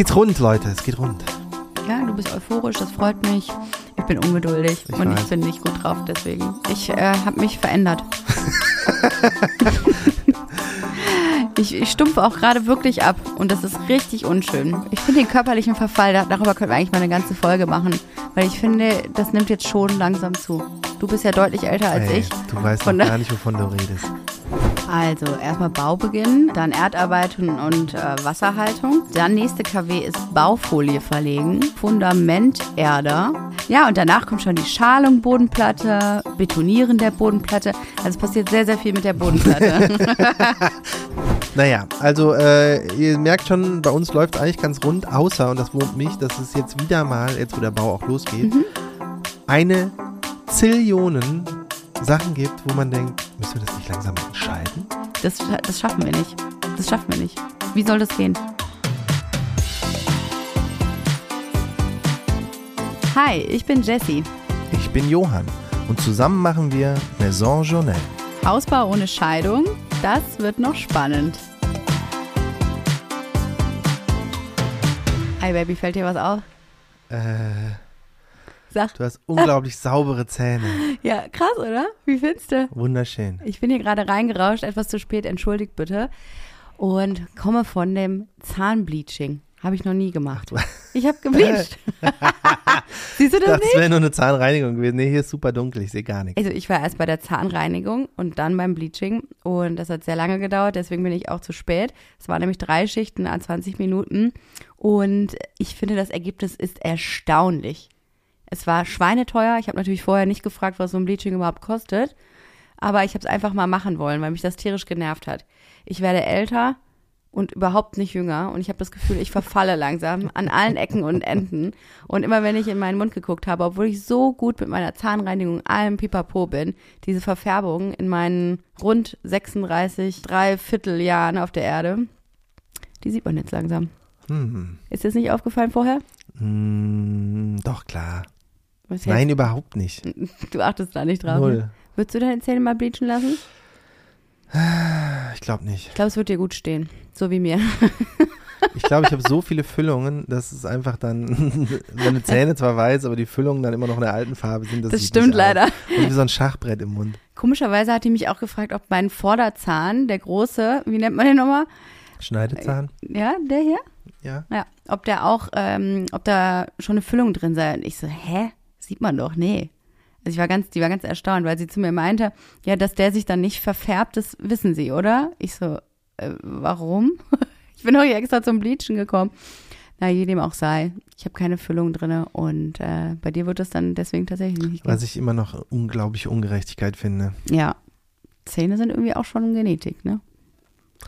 geht's rund, Leute. Es geht rund. Ja, du bist euphorisch, das freut mich. Ich bin ungeduldig Ich und weiß. ich bin nicht gut drauf, deswegen. Ich äh, habe mich verändert. ich, ich stumpfe auch gerade wirklich ab und das ist richtig unschön. Ich finde den körperlichen Verfall, da- darüber können wir eigentlich mal eine ganze Folge machen, weil ich finde, das nimmt jetzt schon langsam zu. Du bist ja deutlich älter als Ey, ich. Du weißt Von noch gar nicht, wovon du redest. Also erstmal Baubeginn, dann Erdarbeitung und äh, Wasserhaltung. Dann nächste KW ist Baufolie verlegen, Fundament Erder. Ja, und danach kommt schon die Schalung Bodenplatte, Betonieren der Bodenplatte. Also es passiert sehr, sehr viel mit der Bodenplatte. Naja, also äh, ihr merkt schon, bei uns läuft eigentlich ganz rund, außer, und das wurmt mich, dass es jetzt wieder mal, jetzt wo der Bau auch losgeht, Mhm. eine Zillionen Sachen gibt, wo man denkt, müssen wir das nicht langsam entscheiden? Das, das schaffen wir nicht. Das schaffen wir nicht. Wie soll das gehen? Hi, ich bin Jessie. Ich bin Johann und zusammen machen wir Maison Journal. Hausbau ohne Scheidung, das wird noch spannend. Hi Baby, fällt dir was auf? Äh, Sag. du hast unglaublich saubere Zähne. Ja, krass, oder? Wie findest du? Wunderschön. Ich bin hier gerade reingerauscht, etwas zu spät, entschuldigt bitte. Und komme von dem Zahnbleaching. Habe ich noch nie gemacht. Ich habe gebleached. Siehst du das dachte, nicht? es wäre nur eine Zahnreinigung gewesen. Nee, hier ist super dunkel, ich sehe gar nichts. Also ich war erst bei der Zahnreinigung und dann beim Bleaching und das hat sehr lange gedauert, deswegen bin ich auch zu spät. Es waren nämlich drei Schichten an 20 Minuten und ich finde, das Ergebnis ist erstaunlich. Es war schweineteuer. Ich habe natürlich vorher nicht gefragt, was so ein Bleaching überhaupt kostet, aber ich habe es einfach mal machen wollen, weil mich das tierisch genervt hat. Ich werde älter und überhaupt nicht jünger und ich habe das Gefühl, ich verfalle langsam an allen Ecken und Enden und immer wenn ich in meinen Mund geguckt habe, obwohl ich so gut mit meiner Zahnreinigung allem Pipapo bin, diese Verfärbung in meinen rund 36, drei Vierteljahren auf der Erde, die sieht man jetzt langsam. Hm. Ist dir das nicht aufgefallen vorher? Hm, doch, klar. Was Nein, überhaupt nicht. Du achtest da nicht drauf. Ne? Null. Würdest du deine Zähne mal bleachen lassen? Ich glaube nicht. Ich glaube, es wird dir gut stehen. So wie mir. Ich glaube, ich habe so viele Füllungen, dass es einfach dann, meine Zähne zwar weiß, aber die Füllungen dann immer noch in der alten Farbe sind. Das, Das stimmt leider. Und wie so ein Schachbrett im Mund. Komischerweise hat die mich auch gefragt, ob mein Vorderzahn, der große, wie nennt man den nochmal? Schneidezahn? Ja, der hier? Ja. Ja, ob der auch, ähm, ob da schon eine Füllung drin sei. Und ich so, hä? Sieht man doch, nee. Also ich war ganz, die war ganz erstaunt, weil sie zu mir meinte, ja, dass der sich dann nicht verfärbt, das wissen sie, oder? Ich so, äh, warum? ich bin doch hier extra zum Bleachen gekommen. Na, wie dem auch sei. Ich habe keine Füllung drinne und äh, bei dir wird das dann deswegen tatsächlich nicht. Was ich immer noch unglaubliche Ungerechtigkeit finde. Ja. Zähne sind irgendwie auch schon Genetik, ne?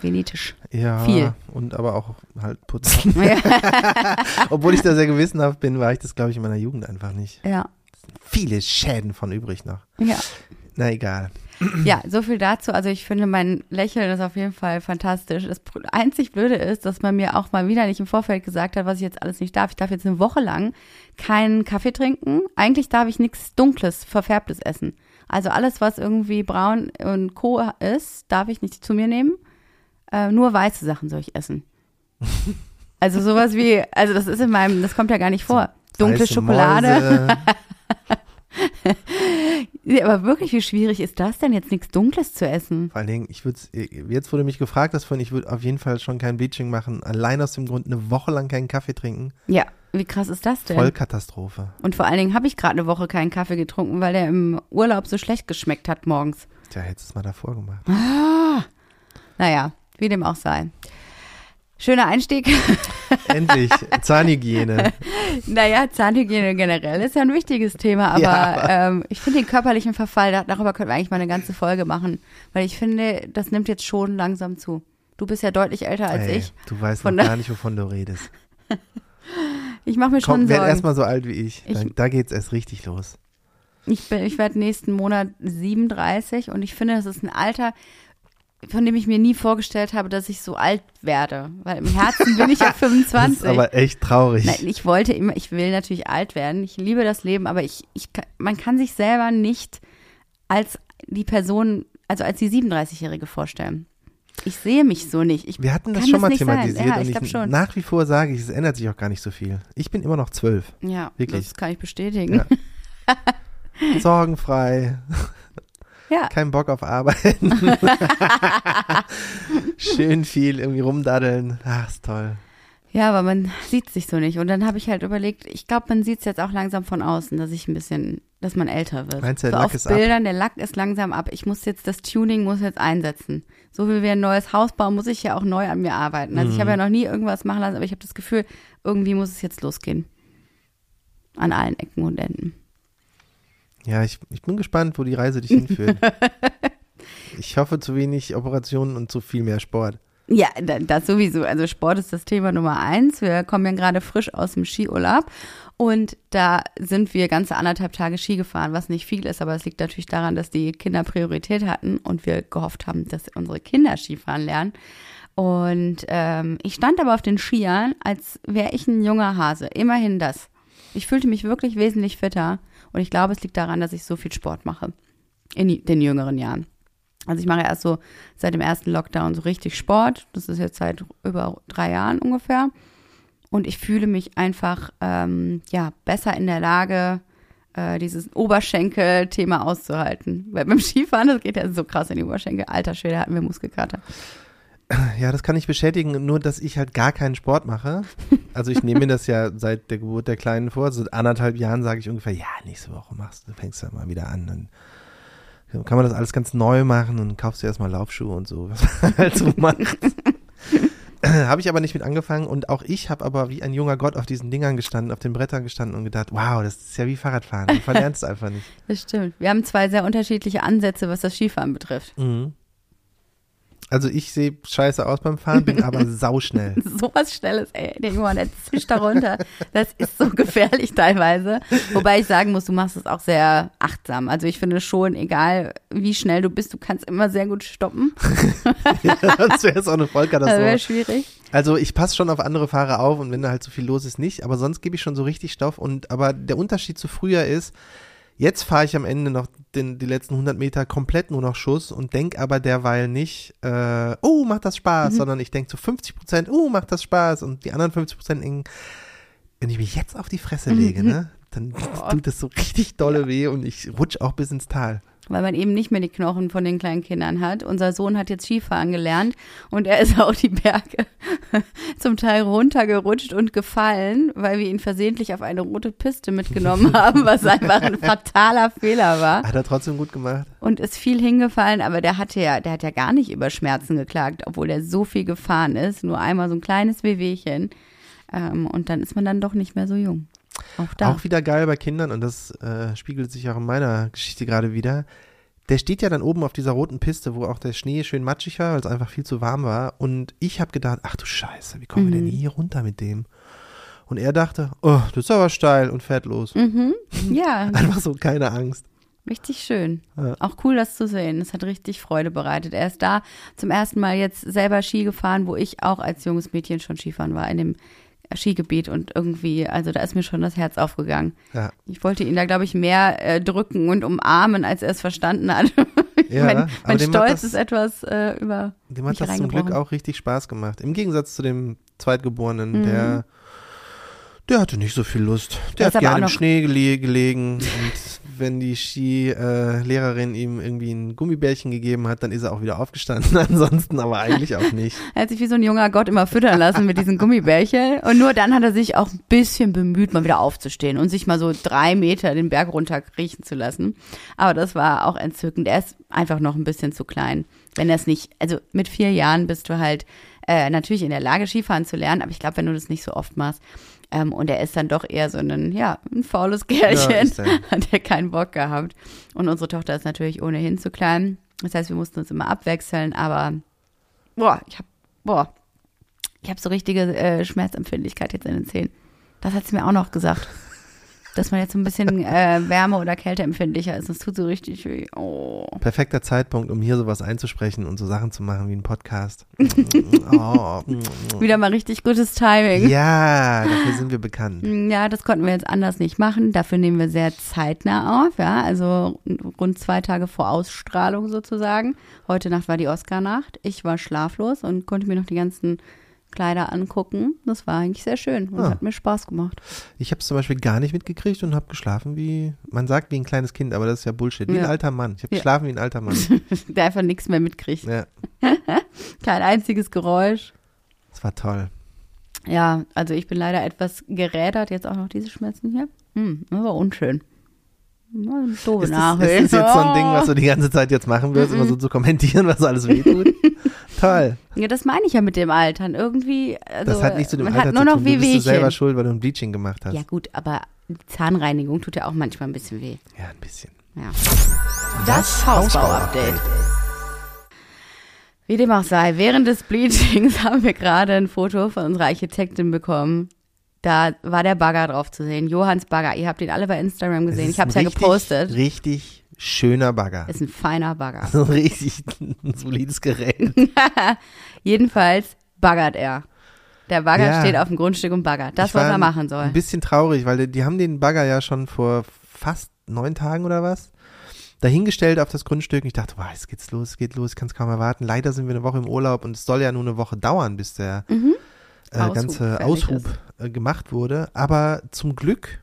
Genetisch. Ja. Viel. Und aber auch halt putzen. Obwohl ich da sehr gewissenhaft bin, war ich das, glaube ich, in meiner Jugend einfach nicht. ja. Viele Schäden von übrig noch. Ja. Na egal. Ja, so viel dazu. Also ich finde, mein Lächeln ist auf jeden Fall fantastisch. Das einzig Blöde ist, dass man mir auch mal wieder nicht im Vorfeld gesagt hat, was ich jetzt alles nicht darf. Ich darf jetzt eine Woche lang keinen Kaffee trinken. Eigentlich darf ich nichts Dunkles, Verfärbtes essen. Also alles, was irgendwie braun und Co. ist, darf ich nicht zu mir nehmen. Äh, nur weiße Sachen soll ich essen. Also sowas wie, also das ist in meinem, das kommt ja gar nicht vor. Dunkle Weiße Schokolade. Aber wirklich, wie schwierig ist das denn, jetzt nichts Dunkles zu essen? Vor allen Dingen, ich würde jetzt, du mich gefragt hast, vorhin, ich würde auf jeden Fall schon kein Bleaching machen. Allein aus dem Grund, eine Woche lang keinen Kaffee trinken. Ja, wie krass ist das denn? Vollkatastrophe. Und vor allen Dingen habe ich gerade eine Woche keinen Kaffee getrunken, weil der im Urlaub so schlecht geschmeckt hat morgens. Tja, hättest du es mal davor gemacht. Naja, wie dem auch sei. Schöner Einstieg. Endlich, Zahnhygiene. naja, Zahnhygiene generell ist ja ein wichtiges Thema, aber Ja. ähm, ich finde den körperlichen Verfall, da- darüber können wir eigentlich mal eine ganze Folge machen, weil ich finde, das nimmt jetzt schon langsam zu. Du bist ja deutlich älter als Ey, ich. Du weißt noch gar nicht, wovon du redest. Ich mache mir schon Komm, werd Sorgen. erstmal so alt wie ich. Ich- Da, da geht's erst richtig los. Ich, bin- ich werde nächsten Monat 37 und ich finde, das ist ein Alter, von dem ich mir nie vorgestellt habe, dass ich so alt werde. Weil im Herzen bin ich ja Das 25. ist aber echt traurig. Nein, ich wollte immer, ich will natürlich alt werden. Ich liebe das Leben, aber ich, ich, man kann sich selber nicht als die Person, also als die 37-Jährige vorstellen. Ich sehe mich so nicht. Ich Wir hatten das schon mal nicht sein. thematisiert Ja, und ich ich nach wie vor sage ich, es ändert sich auch gar nicht so viel. Ich bin immer noch zwölf. Ja, Wirklich. das kann ich bestätigen. Ja. Sorgenfrei, Ja. kein Bock auf Arbeiten. Schön viel irgendwie rumdaddeln. Ach, ist toll. Ja, aber man sieht sich so nicht. Und dann habe ich halt überlegt, ich glaube, man sieht es jetzt auch langsam von außen, dass ich ein bisschen, dass man älter wird. Meinst du, der so Lack auf ist ab? Bildern, der Lack ist langsam ab. Ich muss jetzt, das Tuning muss jetzt einsetzen. So wie wir ein neues Haus bauen, muss ich ja auch neu an mir arbeiten. Also ich habe ja Mhm. noch nie irgendwas machen lassen, aber ich habe das Gefühl, irgendwie muss es jetzt losgehen. An allen Ecken und Enden. Ja, ich, ich bin gespannt, wo die Reise dich hinführt. ich hoffe zu wenig Operationen und zu viel mehr Sport. Ja, da- das sowieso. Also Sport ist das Thema Nummer eins. Wir kommen ja gerade frisch aus dem Skiurlaub und da sind wir ganze anderthalb Tage Ski gefahren, was nicht viel ist, aber es liegt natürlich daran, dass die Kinder Priorität hatten und wir gehofft haben, dass unsere Kinder Skifahren lernen. Und ähm, ich stand aber auf den Skiern, als wäre ich ein junger Hase. Immerhin das. Ich fühlte mich wirklich wesentlich fitter und ich glaube, es liegt daran, dass ich so viel Sport mache in den jüngeren Jahren. Also ich mache erst so seit dem ersten Lockdown so richtig Sport. Das ist jetzt seit über drei Jahren ungefähr. Und ich fühle mich einfach ähm, ja besser in der Lage, äh, dieses Oberschenkel-Thema auszuhalten. Weil beim Skifahren, das geht ja so krass in die Oberschenkel. Alter Schwede, hatten wir Muskelkater. Ja, das kann ich bestätigen, nur dass ich halt gar keinen Sport mache. Also ich nehme mir das ja seit der Geburt der Kleinen vor. Seit anderthalb Jahren sage ich ungefähr, ja, nächste Woche machst du, fängst du mal wieder an. Dann kann man das alles ganz neu machen und kaufst dir erstmal Laufschuhe und so, was man halt so macht. habe ich aber nicht mit angefangen und auch ich habe aber wie ein junger Gott auf diesen Dingern gestanden, auf den Brettern gestanden und gedacht, wow, das ist ja wie Fahrradfahren. Du verlernst einfach nicht. Das stimmt. Wir haben zwei sehr unterschiedliche Ansätze, was das Skifahren betrifft. Mhm. Also ich sehe scheiße aus beim Fahren, bin aber sauschnell. Sowas Schnelles, ey. Der Johann, der zischt da runter. Das ist so gefährlich teilweise. Wobei ich sagen muss, du machst es auch sehr achtsam. Also ich finde schon, egal wie schnell du bist, du kannst immer sehr gut stoppen. ja, das wäre jetzt auch eine Das wäre Vollkatastrophe. schwierig. Also ich passe schon auf andere Fahrer auf und wenn da halt so viel los ist, nicht. Aber sonst gebe ich schon so richtig Stoff. Und aber der Unterschied zu früher ist, jetzt fahre ich am Ende noch den, die letzten 100 Meter komplett nur noch Schuss und denk aber derweil nicht, äh, oh, macht das Spaß, sondern ich denk zu 50 Prozent, oh, macht das Spaß und die anderen 50 Prozent denken, wenn ich mich jetzt auf die Fresse lege, ne, dann tut das so richtig dolle weh und ich rutsch auch bis ins Tal. Weil man eben nicht mehr die Knochen von den kleinen Kindern hat. Unser Sohn hat jetzt Skifahren gelernt und er ist auch die Berge zum Teil runtergerutscht und gefallen, weil wir ihn versehentlich auf eine rote Piste mitgenommen haben, was einfach ein fataler Fehler war. Hat er trotzdem gut gemacht. und ist viel hingefallen, aber der hatte ja, der hat ja gar nicht über Schmerzen geklagt, obwohl er so viel gefahren ist. Nur einmal so ein kleines Wehwehchen. Ähm, und dann ist man dann doch nicht mehr so jung. Auch da. Auch wieder geil bei Kindern und das äh, spiegelt sich auch in meiner Geschichte gerade wieder. Der steht ja dann oben auf dieser roten Piste, wo auch der Schnee schön matschig war, weil es einfach viel zu warm war. Und ich habe gedacht, ach du Scheiße, wie kommen wir denn hier runter mit dem? Und er dachte, oh, das ist aber steil und fährt los. mhm. Ja, Einfach so, keine Angst. richtig schön. Ja. Auch cool, das zu sehen. Das hat richtig Freude bereitet. Er ist da zum ersten Mal jetzt selber Ski gefahren, wo ich auch als junges Mädchen schon Skifahren war, in dem Skigebiet und irgendwie, also da ist mir schon das Herz aufgegangen. Ja, Ich wollte ihn da, glaube ich, mehr äh, drücken und umarmen, als er es verstanden hat. Ja, mein mein Stolz das- ist etwas äh, über. dem hat das zum Glück auch richtig Spaß gemacht. Im Gegensatz zu dem Zweitgeborenen, Mhm. der, der hatte nicht so viel Lust. Der Der hat gerne im Schnee gele gelegen und wenn die Skilehrerin ihm irgendwie ein Gummibärchen gegeben hat, dann ist er auch wieder aufgestanden. Ansonsten aber eigentlich auch nicht. Er hat sich wie so ein junger Gott immer füttern lassen mit diesen Gummibärchen. Und nur dann hat er sich auch ein bisschen bemüht, mal wieder aufzustehen und sich mal so drei Meter den Berg runter kriechen zu lassen. Aber das war auch entzückend. Er ist einfach noch ein bisschen zu klein. Wenn er es nicht, also mit vier Jahren bist du halt äh, natürlich in der Lage, Skifahren zu lernen, aber ich glaube, wenn du das nicht so oft machst, ähm, und er ist dann doch eher so ein, ja, ein faules Kerlchen, er. hat er keinen Bock gehabt. Und unsere Tochter ist natürlich ohnehin zu klein. Das heißt, wir mussten uns immer abwechseln, aber boah, ich hab, boah, ich habe so richtige äh, Schmerzempfindlichkeit jetzt in den Zähnen. Das hat sie mir auch noch gesagt. Dass man jetzt so ein bisschen äh, Wärme- oder Kälteempfindlicher ist. Das tut so richtig weh. Oh. Perfekter Zeitpunkt, um hier sowas einzusprechen und so Sachen zu machen wie ein Podcast. oh. Wieder mal richtig gutes Timing. Ja, dafür sind wir bekannt. Ja, das konnten wir jetzt anders nicht machen. Dafür nehmen wir sehr zeitnah auf, ja, also rund zwei Tage vor Ausstrahlung sozusagen. Heute Nacht war die Oscar-Nacht. Ich war schlaflos und konnte mir noch die ganzen Kleider angucken. Das war eigentlich sehr schön und Ah. hat mir Spaß gemacht. Ich habe es zum Beispiel gar nicht mitgekriegt und habe geschlafen wie, man sagt wie ein kleines Kind, aber das ist ja Bullshit. Wie Ja. ein alter Mann. Ich habe Ja. geschlafen wie ein alter Mann. Der einfach nichts mehr mitkriegt. ja, Kein einziges Geräusch. das war toll. Ja, also ich bin leider etwas gerädert. Jetzt auch noch diese Schmerzen hier. Hm, war unschön. Na, Doofe Ist das, ist das jetzt so ein Ding, was du die ganze Zeit jetzt machen wirst, immer so zu kommentieren, was alles wehtut? Toll. Ja, das meine ich ja mit dem Altern. Irgendwie, also, Das hat nichts mit dem man Alter hat nur zu noch tun. Du bist du selber schuld, weil du ein Bleaching gemacht hast. Ja gut, aber die Zahnreinigung tut ja auch manchmal ein bisschen weh. Ja, ein bisschen. Ja. Das Hausbau-Update. Wie dem auch sei, während des Bleachings haben wir gerade ein Foto von unserer Architektin bekommen. Da war der Bagger drauf zu sehen. Johanns Bagger. Ihr habt ihn alle bei Instagram Es gesehen. Ich habe es ja gepostet. Richtig schöner Bagger. Ist ein feiner Bagger. So ein richtig ein solides Gerät. Jedenfalls baggert er. Der Bagger Ja. steht auf dem Grundstück und baggert. Das, Ich was er machen soll. Ein bisschen traurig, weil die, die haben den Bagger ja schon vor fast neun Tagen oder was dahingestellt auf das Grundstück. Und ich dachte, wow, jetzt geht's los, es geht los, ich kann es kaum erwarten. Leider sind wir eine Woche im Urlaub und es soll ja nur eine Woche dauern, bis der Mhm. Aushub ganze Aushub äh, gemacht wurde. Aber zum Glück,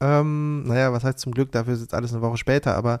ähm, naja, was heißt zum Glück, dafür ist jetzt alles eine Woche später, aber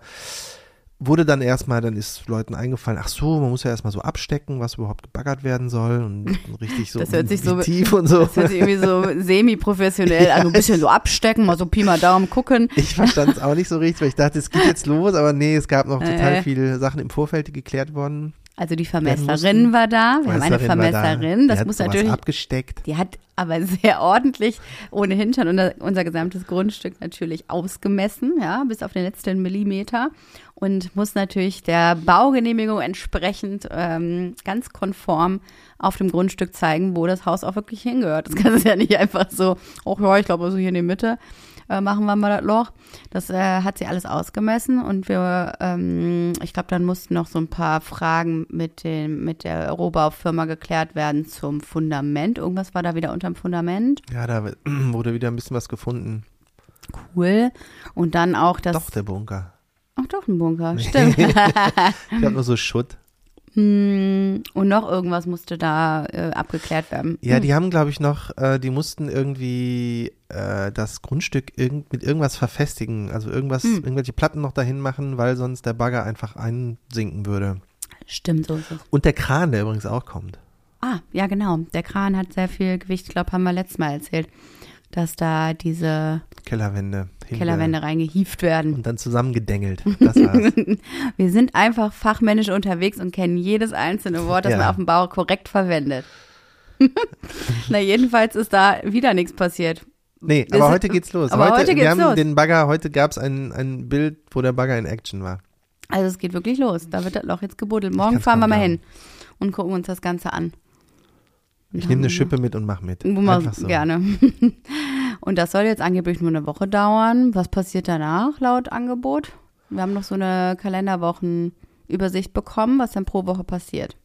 wurde dann erstmal, dann ist Leuten eingefallen, ach so, man muss ja erstmal so abstecken, was überhaupt gebaggert werden soll und richtig so, Das hört sich so- tief und so. Das hört sich irgendwie so semi-professionell, also ein bisschen so abstecken, mal so Pi mal Daumen gucken. Ich verstand es auch nicht so richtig, weil ich dachte, es geht jetzt los, aber nee, es gab noch total Äh. viele Sachen im Vorfeld, die geklärt wurden. Also die Vermesserin war da. Wir haben eine war da. Vermesserin. Das muss natürlich, abgesteckt. die hat aber sehr ordentlich ohne Hintern unser, unser gesamtes Grundstück natürlich ausgemessen, ja, bis auf den letzten Millimeter und muss natürlich der Baugenehmigung entsprechend ähm, ganz konform auf dem Grundstück zeigen, wo das Haus auch wirklich hingehört. Das kann es ja nicht einfach so, oh ja, ich glaube so hier in die Mitte äh, machen wir mal das Loch. Das äh, hat sie alles ausgemessen und wir, ähm, ich glaube, dann mussten noch so ein paar Fragen mit dem mit der Rohbaufirma geklärt werden zum Fundament. Irgendwas war da wieder unterm Fundament. Ja, da wurde wieder ein bisschen was gefunden. Cool. Und dann auch das. Doch, der Bunker. Ach doch, ein Bunker. Stimmt. Ich habe nur so Schutt. Hm, und noch irgendwas musste da äh, abgeklärt werden. Ja, die haben, glaube ich, noch, äh, die mussten irgendwie äh, das Grundstück irgend, mit irgendwas verfestigen. Also irgendwas, Hm. irgendwelche Platten noch dahin machen, weil sonst der Bagger einfach einsinken würde. Stimmt, so ist es. Und der Kran, der übrigens auch kommt. Ah, ja, genau. Der Kran hat sehr viel Gewicht. Ich glaube, haben wir letztes Mal erzählt, dass da diese Kellerwände. Kellerwände reingehieft werden. Und dann zusammengedengelt. Das war's. Wir sind einfach fachmännisch unterwegs und kennen jedes einzelne Wort, das Ja. man auf dem Bau korrekt verwendet. Na, jedenfalls ist da wieder nichts passiert. Nee, Wir aber heute geht's los. aber heute wir geht's haben los. den Bagger, heute gab's ein, ein Bild, wo der Bagger in Action war. Also es geht wirklich los. Da wird das Loch jetzt gebuddelt. Morgen fahren wir mal hin und gucken uns das Ganze an. Ich nehme eine Schippe mit und mach mit. Einfach so. gerne. Und das soll jetzt angeblich nur eine Woche dauern. Was passiert danach laut Angebot? Wir haben noch so eine Kalenderwochenübersicht bekommen, was dann pro Woche passiert.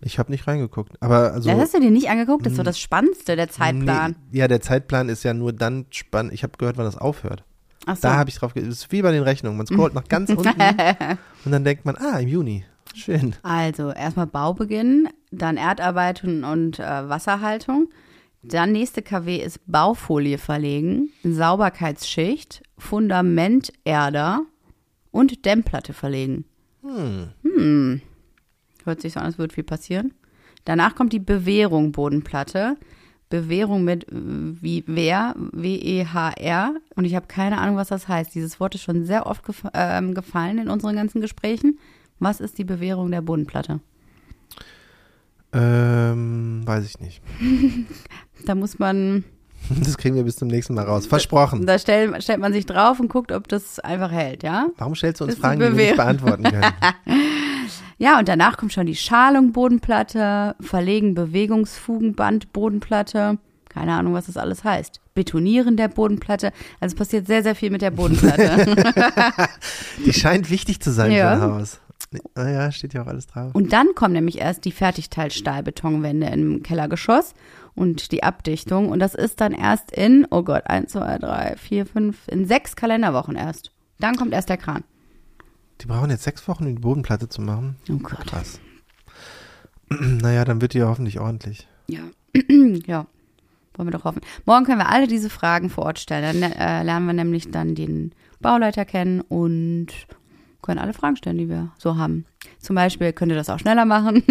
Ich habe nicht reingeguckt. Aber also. das hast du dir nicht angeguckt? Das ist so das Spannendste, der Zeitplan. Nee, ja, der Zeitplan ist ja nur dann spannend. Ich habe gehört, wann das aufhört. Ach so. Da habe ich drauf Das ist wie bei den Rechnungen. Man scrollt nach ganz unten und dann denkt man, ah, im Juni. Schön. Also erstmal Baubeginn, dann Erdarbeitung und äh, Wasserhaltung. Dann nächste KW ist Baufolie verlegen, Sauberkeitsschicht, Fundamenterder und Dämmplatte verlegen. Hm. Hört sich so an, als würde viel passieren. Danach kommt die Bewährung Bodenplatte. Bewährung mit äh, wie wer, W-E-H-R. Und ich habe keine Ahnung, was das heißt. Dieses Wort ist schon sehr oft gef ähm, gefallen in unseren ganzen Gesprächen. Was ist die Bewährung der Bodenplatte? Ähm, weiß ich nicht. Da muss man, Das kriegen wir bis zum nächsten Mal raus. Versprochen. da stell, stellt man sich drauf und guckt, ob das einfach hält, ja? Warum stellst du uns Das Fragen, die wir nicht beantworten können? Ja, und danach kommt schon die Schalung Bodenplatte, Verlegen Bewegungsfugenband Bodenplatte. Keine Ahnung, was das alles heißt. Betonieren der Bodenplatte. Also es passiert sehr, sehr viel mit der Bodenplatte. Die scheint wichtig zu sein Ja. für ein Haus. Naja, steht ja auch alles drauf. Und dann kommen nämlich erst die Fertigteil-Stahlbetonwände im Kellergeschoss und die Abdichtung. Und das ist dann erst in, oh Gott, eins, zwei, drei, vier, fünf, in sechs Kalenderwochen erst. Dann kommt erst der Kran. Die brauchen jetzt sechs Wochen, um die Bodenplatte zu machen. Oh Gott. Krass. naja, dann wird die ja hoffentlich ordentlich. Ja. ja. Wollen wir doch hoffen. Morgen können wir alle diese Fragen vor Ort stellen. Dann äh, lernen wir nämlich dann den Bauleiter kennen und können alle Fragen stellen, die wir so haben. Zum Beispiel, könnt ihr das auch schneller machen?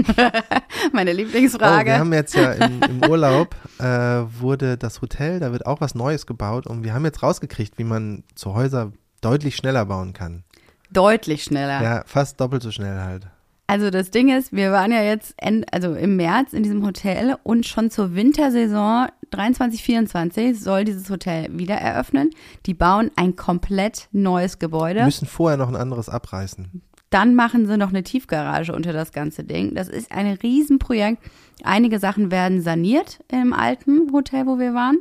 Meine Oh, Lieblingsfrage. wir haben jetzt ja im, im Urlaub, äh, wurde das Hotel, da wird auch was Neues gebaut und wir haben jetzt rausgekriegt, wie man zu Häuser deutlich schneller bauen kann. Deutlich schneller. Ja, fast doppelt so schnell halt. Also das Ding ist, wir waren ja jetzt end, also im März in diesem Hotel und schon zur Wintersaison 23, 24 soll dieses Hotel wieder eröffnen. Die bauen ein komplett neues Wir Gebäude. müssen vorher noch ein anderes abreißen. Dann machen sie noch eine Tiefgarage unter das ganze Ding. Das ist ein Riesenprojekt. Einige Sachen werden saniert im alten Hotel, wo wir waren.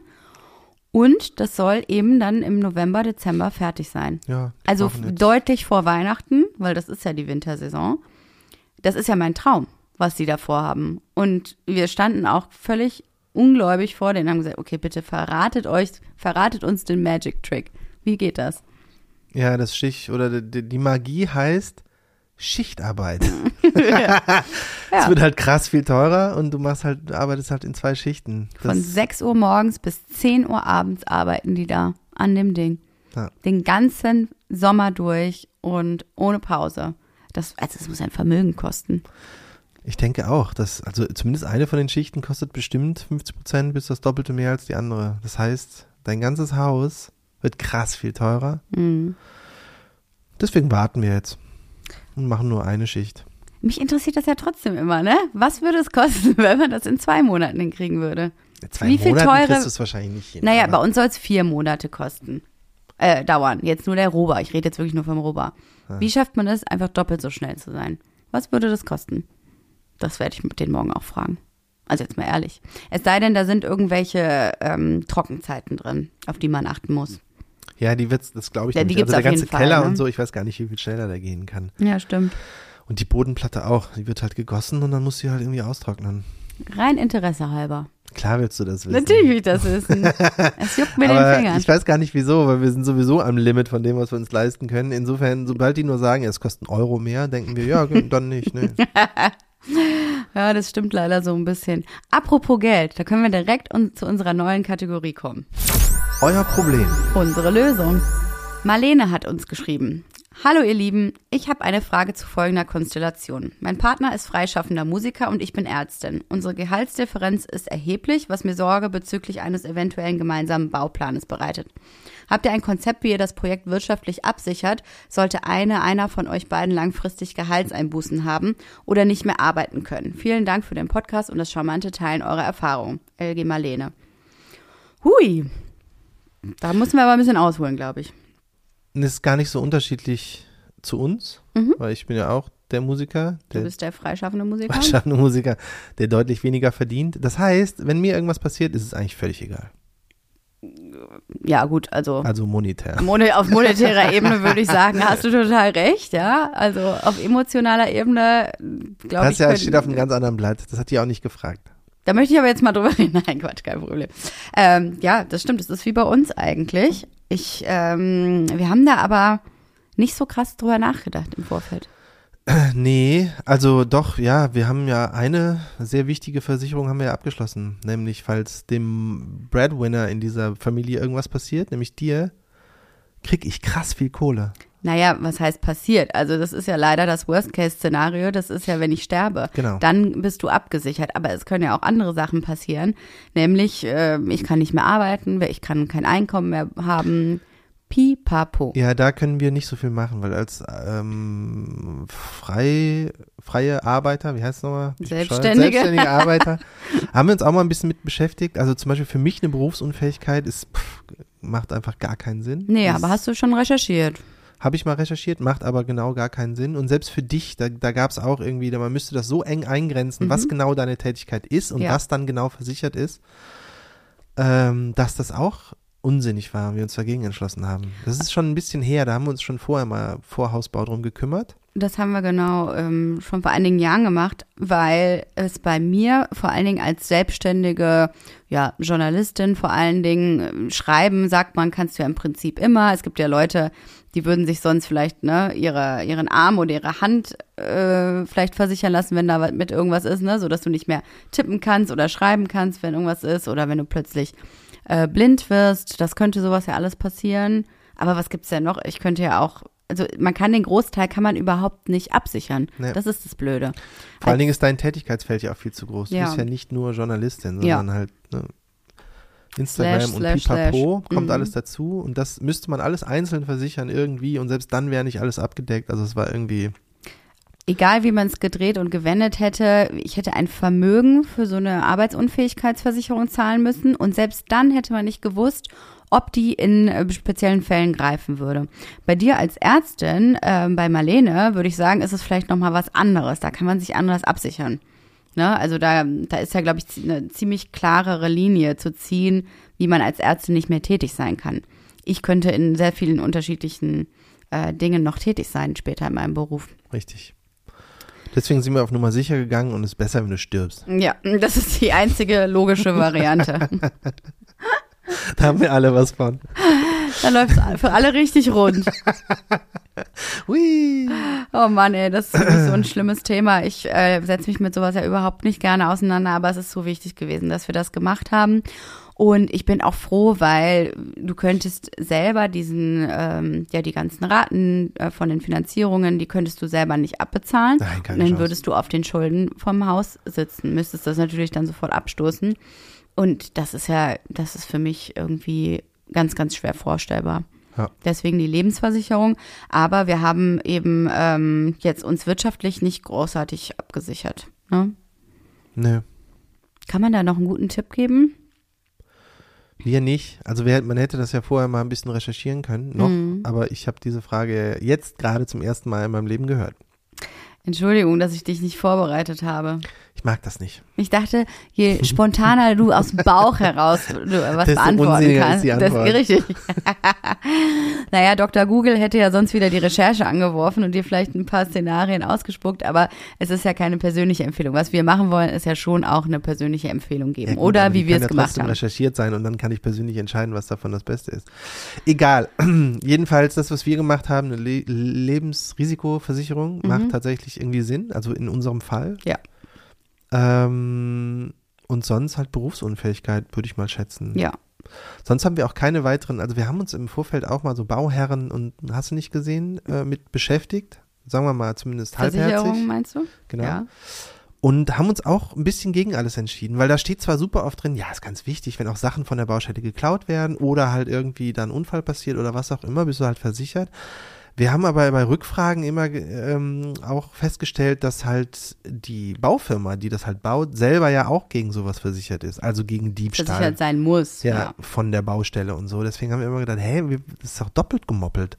Und das soll eben dann im November, Dezember fertig sein. Ja, Also deutlich vor Weihnachten, weil das ist ja die Wintersaison. Das ist ja mein Traum, was sie da vorhaben. Und wir standen auch völlig ungläubig vor denen und haben gesagt, okay, bitte verratet euch, verratet uns den Magic Trick. Wie geht das? Ja, das Stich oder die, Magie heißt Schichtarbeit. Es wird halt krass viel teurer und du machst halt, du arbeitest halt in zwei Schichten. Das, Von 6 Uhr morgens bis 10 Uhr abends arbeiten die da an dem Ding. Ja. Den ganzen Sommer durch und ohne Pause. Das, also das muss ein Vermögen kosten. Ich denke auch, dass, also zumindest eine von den Schichten kostet bestimmt 50 Prozent bis das Doppelte mehr als die andere. Das heißt, dein ganzes Haus wird krass viel teurer. Mhm. Deswegen warten wir jetzt und machen nur eine Schicht. Mich interessiert das ja trotzdem immer, ne? Was würde es kosten, wenn man das in zwei Monaten hinkriegen würde? Zwei Wie viel Monaten teure- kriegst du es wahrscheinlich nicht hin. Naja, aber bei uns soll es vier Monate kosten. Äh, dauern. Jetzt nur der Rober. Ich rede jetzt wirklich nur vom Rober. Wie schafft man es, einfach doppelt so schnell zu sein? Was würde das kosten? Das werde ich mit denen morgen auch fragen. Also jetzt mal ehrlich. Es sei denn, da sind irgendwelche ähm, Trockenzeiten drin, auf die man achten muss. Ja, die wird's, das glaube ich Ja, die gibt's also der auf ganze jeden Fall, Keller ne? und so, ich weiß gar nicht, wie viel schneller der gehen kann. Ja, stimmt. Und die Bodenplatte auch, die wird halt gegossen und dann muss sie halt irgendwie austrocknen. Rein Interesse halber. Klar willst du das wissen. Natürlich will ich das wissen. Es juckt mir den Aber Fingern. ich weiß gar nicht wieso, weil wir sind sowieso am Limit von dem, was wir uns leisten können. Insofern, sobald die nur sagen, es kostet einen Euro mehr, denken wir, ja, dann nicht. Ne. Ja, das stimmt leider so ein bisschen. Apropos Geld, da können wir direkt un zu unserer neuen Kategorie kommen. Euer Problem. Unsere Lösung. Marlene hat uns geschrieben. Hallo ihr Lieben, ich habe eine Frage zu folgender Konstellation. Mein Partner ist freischaffender Musiker und ich bin Ärztin. Unsere Gehaltsdifferenz ist erheblich, was mir Sorge bezüglich eines eventuellen gemeinsamen Bauplanes bereitet. Habt ihr ein Konzept, wie ihr das Projekt wirtschaftlich absichert, sollte eine, einer von euch beiden langfristig Gehaltseinbußen haben oder nicht mehr arbeiten können? Vielen Dank für den Podcast und das charmante Teilen eurer Erfahrungen. LG Marlene. Hui, da müssen wir aber ein bisschen ausholen, glaube ich. Ist gar nicht so unterschiedlich zu uns, weil ich bin ja auch der Musiker, Mhm. Du der bist der freischaffende Musiker. freischaffende Musiker, der deutlich weniger verdient. Das heißt, wenn mir irgendwas passiert, ist es eigentlich völlig egal. Ja, gut, also Also monetär. Mone auf monetärer Ebene würde ich sagen, hast du total recht, ja. Also auf emotionaler Ebene, glaube Das ich. ja, können- steht auf einem ganz anderen Blatt. Das hat die auch nicht gefragt. Da möchte ich aber jetzt mal drüber reden. Nein, Quatsch, kein Problem. Ähm, ja, das stimmt. Das ist wie bei uns eigentlich. Ich, ähm, wir haben da aber nicht so krass drüber nachgedacht im Vorfeld. Nee, also doch, ja, wir haben ja eine sehr wichtige Versicherung haben wir ja abgeschlossen, nämlich falls dem Breadwinner in dieser Familie irgendwas passiert, nämlich dir, krieg ich krass viel Kohle. Naja, was heißt passiert? Also das ist ja leider das Worst-Case-Szenario. Das ist ja, wenn ich sterbe. Genau. Dann bist du abgesichert. Aber es können ja auch andere Sachen passieren. Nämlich, äh, ich kann nicht mehr arbeiten, ich kann kein Einkommen mehr haben. Pipapo. Ja, da können wir nicht so viel machen, weil als ähm, frei, freie Arbeiter, wie heißt es nochmal? Selbstständige. Selbstständige Arbeiter, haben wir uns auch mal ein bisschen mit beschäftigt. Also zum Beispiel für mich eine Berufsunfähigkeit ist, pff, macht einfach gar keinen Sinn. Nee, Das- aber hast du schon recherchiert? Habe ich mal recherchiert, macht aber genau gar keinen Sinn. Und selbst für dich, da, da gab es auch irgendwie, da man müsste das so eng eingrenzen, was genau deine Tätigkeit ist und Mhm. Ja. was dann genau versichert ist. ähm, dass das auch unsinnig war wir uns dagegen entschlossen haben. Das ist schon ein bisschen her, da haben wir uns schon vorher mal vor Hausbau drum gekümmert. Das haben wir genau ähm, schon vor einigen Jahren gemacht, weil es bei mir vor allen Dingen als selbstständige ja, Journalistin vor allen Dingen äh, schreiben, sagt man, kannst du ja im Prinzip immer. Es gibt ja Leute, die würden sich sonst vielleicht ne, ihre, ihren Arm oder ihre Hand äh, vielleicht versichern lassen, wenn da mit irgendwas ist, ne, so dass du nicht mehr tippen kannst oder schreiben kannst, wenn irgendwas ist oder wenn du plötzlich äh, blind wirst. Das könnte sowas ja alles passieren. Aber was gibt's denn noch? Ich könnte ja auch, also man kann den Großteil kann man überhaupt nicht absichern. Nee. Das ist das Blöde. Vor allen Dingen ist dein Tätigkeitsfeld ja auch viel zu groß. Du Ja. bist ja nicht nur Journalistin, Ja. sondern halt ne, Instagram Slash, und slash, Pipapo slash. kommt Mhm. alles dazu und das müsste man alles einzeln versichern irgendwie und selbst dann wäre nicht alles abgedeckt. Also es war irgendwie, egal wie man es gedreht und gewendet hätte, ich hätte ein Vermögen für so eine Arbeitsunfähigkeitsversicherung zahlen müssen und selbst dann hätte man nicht gewusst, ob die in äh, speziellen Fällen greifen würde. Bei dir als Ärztin, ähm, bei Marlene, würde ich sagen, ist es vielleicht noch mal was anderes. Da kann man sich anders absichern. Ne? Also da, da ist ja, glaube ich, eine ziemlich klarere Linie zu ziehen, wie man als Ärztin nicht mehr tätig sein kann. Ich könnte in sehr vielen unterschiedlichen äh, Dingen noch tätig sein später in meinem Beruf. richtig. Deswegen sind wir auf Nummer sicher gegangen und es ist besser, wenn du stirbst. Ja, das ist die einzige logische Variante. Da haben wir alle was von. da läuft es für alle richtig rund. Hui. Oh Mann, ey, das ist für mich so ein schlimmes Thema. Ich äh, setze mich mit sowas ja überhaupt nicht gerne auseinander, aber es ist so wichtig gewesen, dass wir das gemacht haben. Und ich bin auch froh, weil du könntest selber diesen, ähm, ja, die ganzen Raten äh, von den Finanzierungen, die könntest du selber nicht abbezahlen. Nein, keine Und dann würdest du auf den Schulden vom Haus sitzen, müsstest das natürlich dann sofort abstoßen. Und das ist ja, das ist für mich irgendwie ganz, ganz schwer vorstellbar. Ja. Deswegen die Lebensversicherung. Aber wir haben eben ähm, jetzt uns wirtschaftlich nicht großartig abgesichert. Ne? Nö. Kann man da noch einen guten Tipp geben? Wir nicht. Also wir, man hätte das ja vorher mal ein bisschen recherchieren können, noch. Mhm. Aber ich habe diese Frage jetzt gerade zum ersten Mal in meinem Leben gehört. Entschuldigung, dass ich dich nicht vorbereitet habe. Ich mag das nicht. Ich dachte, je spontaner du aus dem Bauch heraus was Desto beantworten ist kannst, das ist richtig. naja, Dr. Google hätte ja sonst wieder die Recherche angeworfen und dir vielleicht ein paar Szenarien ausgespuckt, aber es ist ja keine persönliche Empfehlung. Was wir machen wollen, ist ja schon auch eine persönliche Empfehlung geben. Ja, gut, Oder wie wir kann es ja gemacht trotzdem haben. recherchiert sein und dann kann ich persönlich entscheiden, was davon das Beste ist. Egal. Jedenfalls, das, was wir gemacht haben, eine Le Lebensrisikoversicherung, macht tatsächlich irgendwie Sinn. Also in unserem Fall. Mhm. Ja. Ähm, und sonst halt Berufsunfähigkeit, würde ich mal schätzen. Ja. Sonst haben wir auch keine weiteren, also wir haben uns im Vorfeld auch mal so Bauherren und hast du nicht gesehen, äh, mit beschäftigt. Sagen wir mal zumindest halbherzig. Versicherung meinst du? Genau. Ja. Und haben uns auch ein bisschen gegen alles entschieden, weil da steht zwar super oft drin, ja, ist ganz wichtig, wenn auch Sachen von der Baustelle geklaut werden oder halt irgendwie da ein Unfall passiert oder was auch immer, bist du halt versichert. Wir haben aber bei Rückfragen immer ähm, auch festgestellt, dass halt die Baufirma, die das halt baut, selber ja auch gegen sowas versichert ist, also gegen Diebstahl. Versichert sein muss. ja, Ja. von der Baustelle und so. Deswegen haben wir immer gedacht, hä, wir- das ist doch doppelt gemoppelt.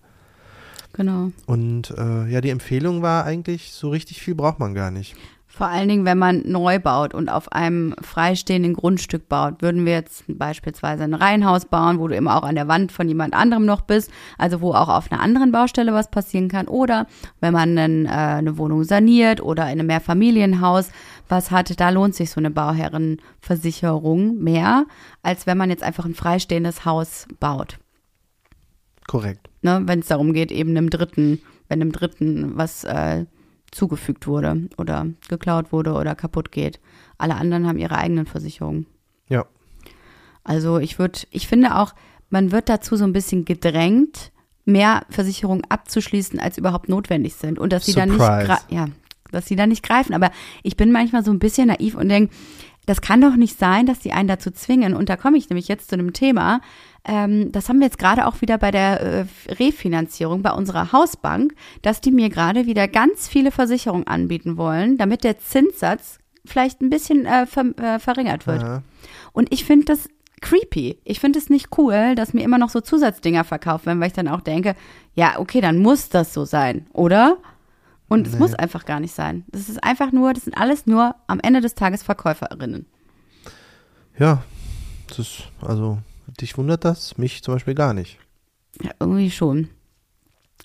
Genau. Und äh, ja, die Empfehlung war eigentlich, so richtig viel braucht man gar nicht. Vor allen Dingen, wenn man neu baut und auf einem freistehenden Grundstück baut, würden wir jetzt beispielsweise ein Reihenhaus bauen, wo du immer auch an der Wand von jemand anderem noch bist, also wo auch auf einer anderen Baustelle was passieren kann. Oder wenn man einen, äh, eine Wohnung saniert oder in einem Mehrfamilienhaus was hat, da lohnt sich so eine Bauherrenversicherung mehr, als wenn man jetzt einfach ein freistehendes Haus baut. Korrekt. Ne? Wenn es darum geht, eben einem Dritten, wenn einem Dritten was äh, zugefügt wurde oder geklaut wurde oder kaputt geht. Alle anderen haben ihre eigenen Versicherungen. Ja. Also ich würde, ich finde auch, man wird dazu so ein bisschen gedrängt, mehr Versicherungen abzuschließen, als überhaupt notwendig sind. Und dass sie dann nicht, ja, dass sie dann nicht greifen. Aber ich bin manchmal so ein bisschen naiv und denke, das kann doch nicht sein, dass sie einen dazu zwingen. Und da komme ich nämlich jetzt zu einem Thema. Ähm, das haben wir jetzt gerade auch wieder bei der äh, Refinanzierung bei unserer Hausbank, dass die mir gerade wieder ganz viele Versicherungen anbieten wollen, damit der Zinssatz vielleicht ein bisschen äh, ver äh, verringert wird. Ja. Und ich finde das creepy. Ich finde es nicht cool, dass mir immer noch so Zusatzdinger verkauft werden, weil ich dann auch denke, ja, okay, dann muss das so sein, oder? Und es Nee. muss einfach gar nicht sein. Das ist einfach nur, das sind alles nur am Ende des Tages Verkäuferinnen. Ja, Das ist, also, dich wundert das, mich zum Beispiel gar nicht. Ja, irgendwie schon.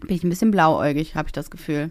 Bin ich ein bisschen blauäugig, habe ich das Gefühl.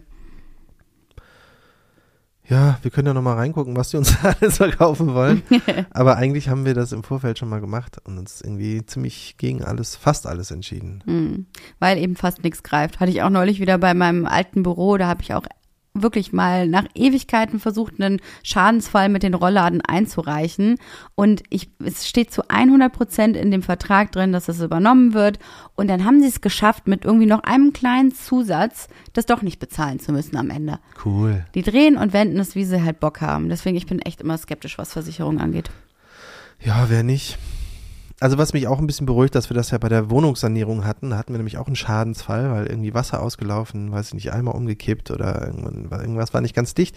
Ja, wir können ja nochmal reingucken, was die uns alles verkaufen wollen. Aber eigentlich haben wir das im Vorfeld schon mal gemacht und uns irgendwie ziemlich gegen alles, fast alles entschieden. Hm. Weil eben fast nichts greift. Hatte ich auch neulich wieder bei meinem alten Büro, da habe ich auch wirklich mal nach Ewigkeiten versucht, einen Schadensfall mit den Rollladen einzureichen. Und ich, es steht zu 100 Prozent in dem Vertrag drin, dass das übernommen wird. Und dann haben sie es geschafft, mit irgendwie noch einem kleinen Zusatz, das doch nicht bezahlen zu müssen am Ende. Cool. Die drehen und wenden es, wie sie halt Bock haben. Deswegen, ich bin echt immer skeptisch, was Versicherungen angeht. Ja, wer nicht? Also was mich auch ein bisschen beruhigt, dass wir das ja bei der Wohnungssanierung hatten, da hatten wir nämlich auch einen Schadensfall, weil irgendwie Wasser ausgelaufen, weiß ich nicht, einmal umgekippt oder irgendwas war nicht ganz dicht.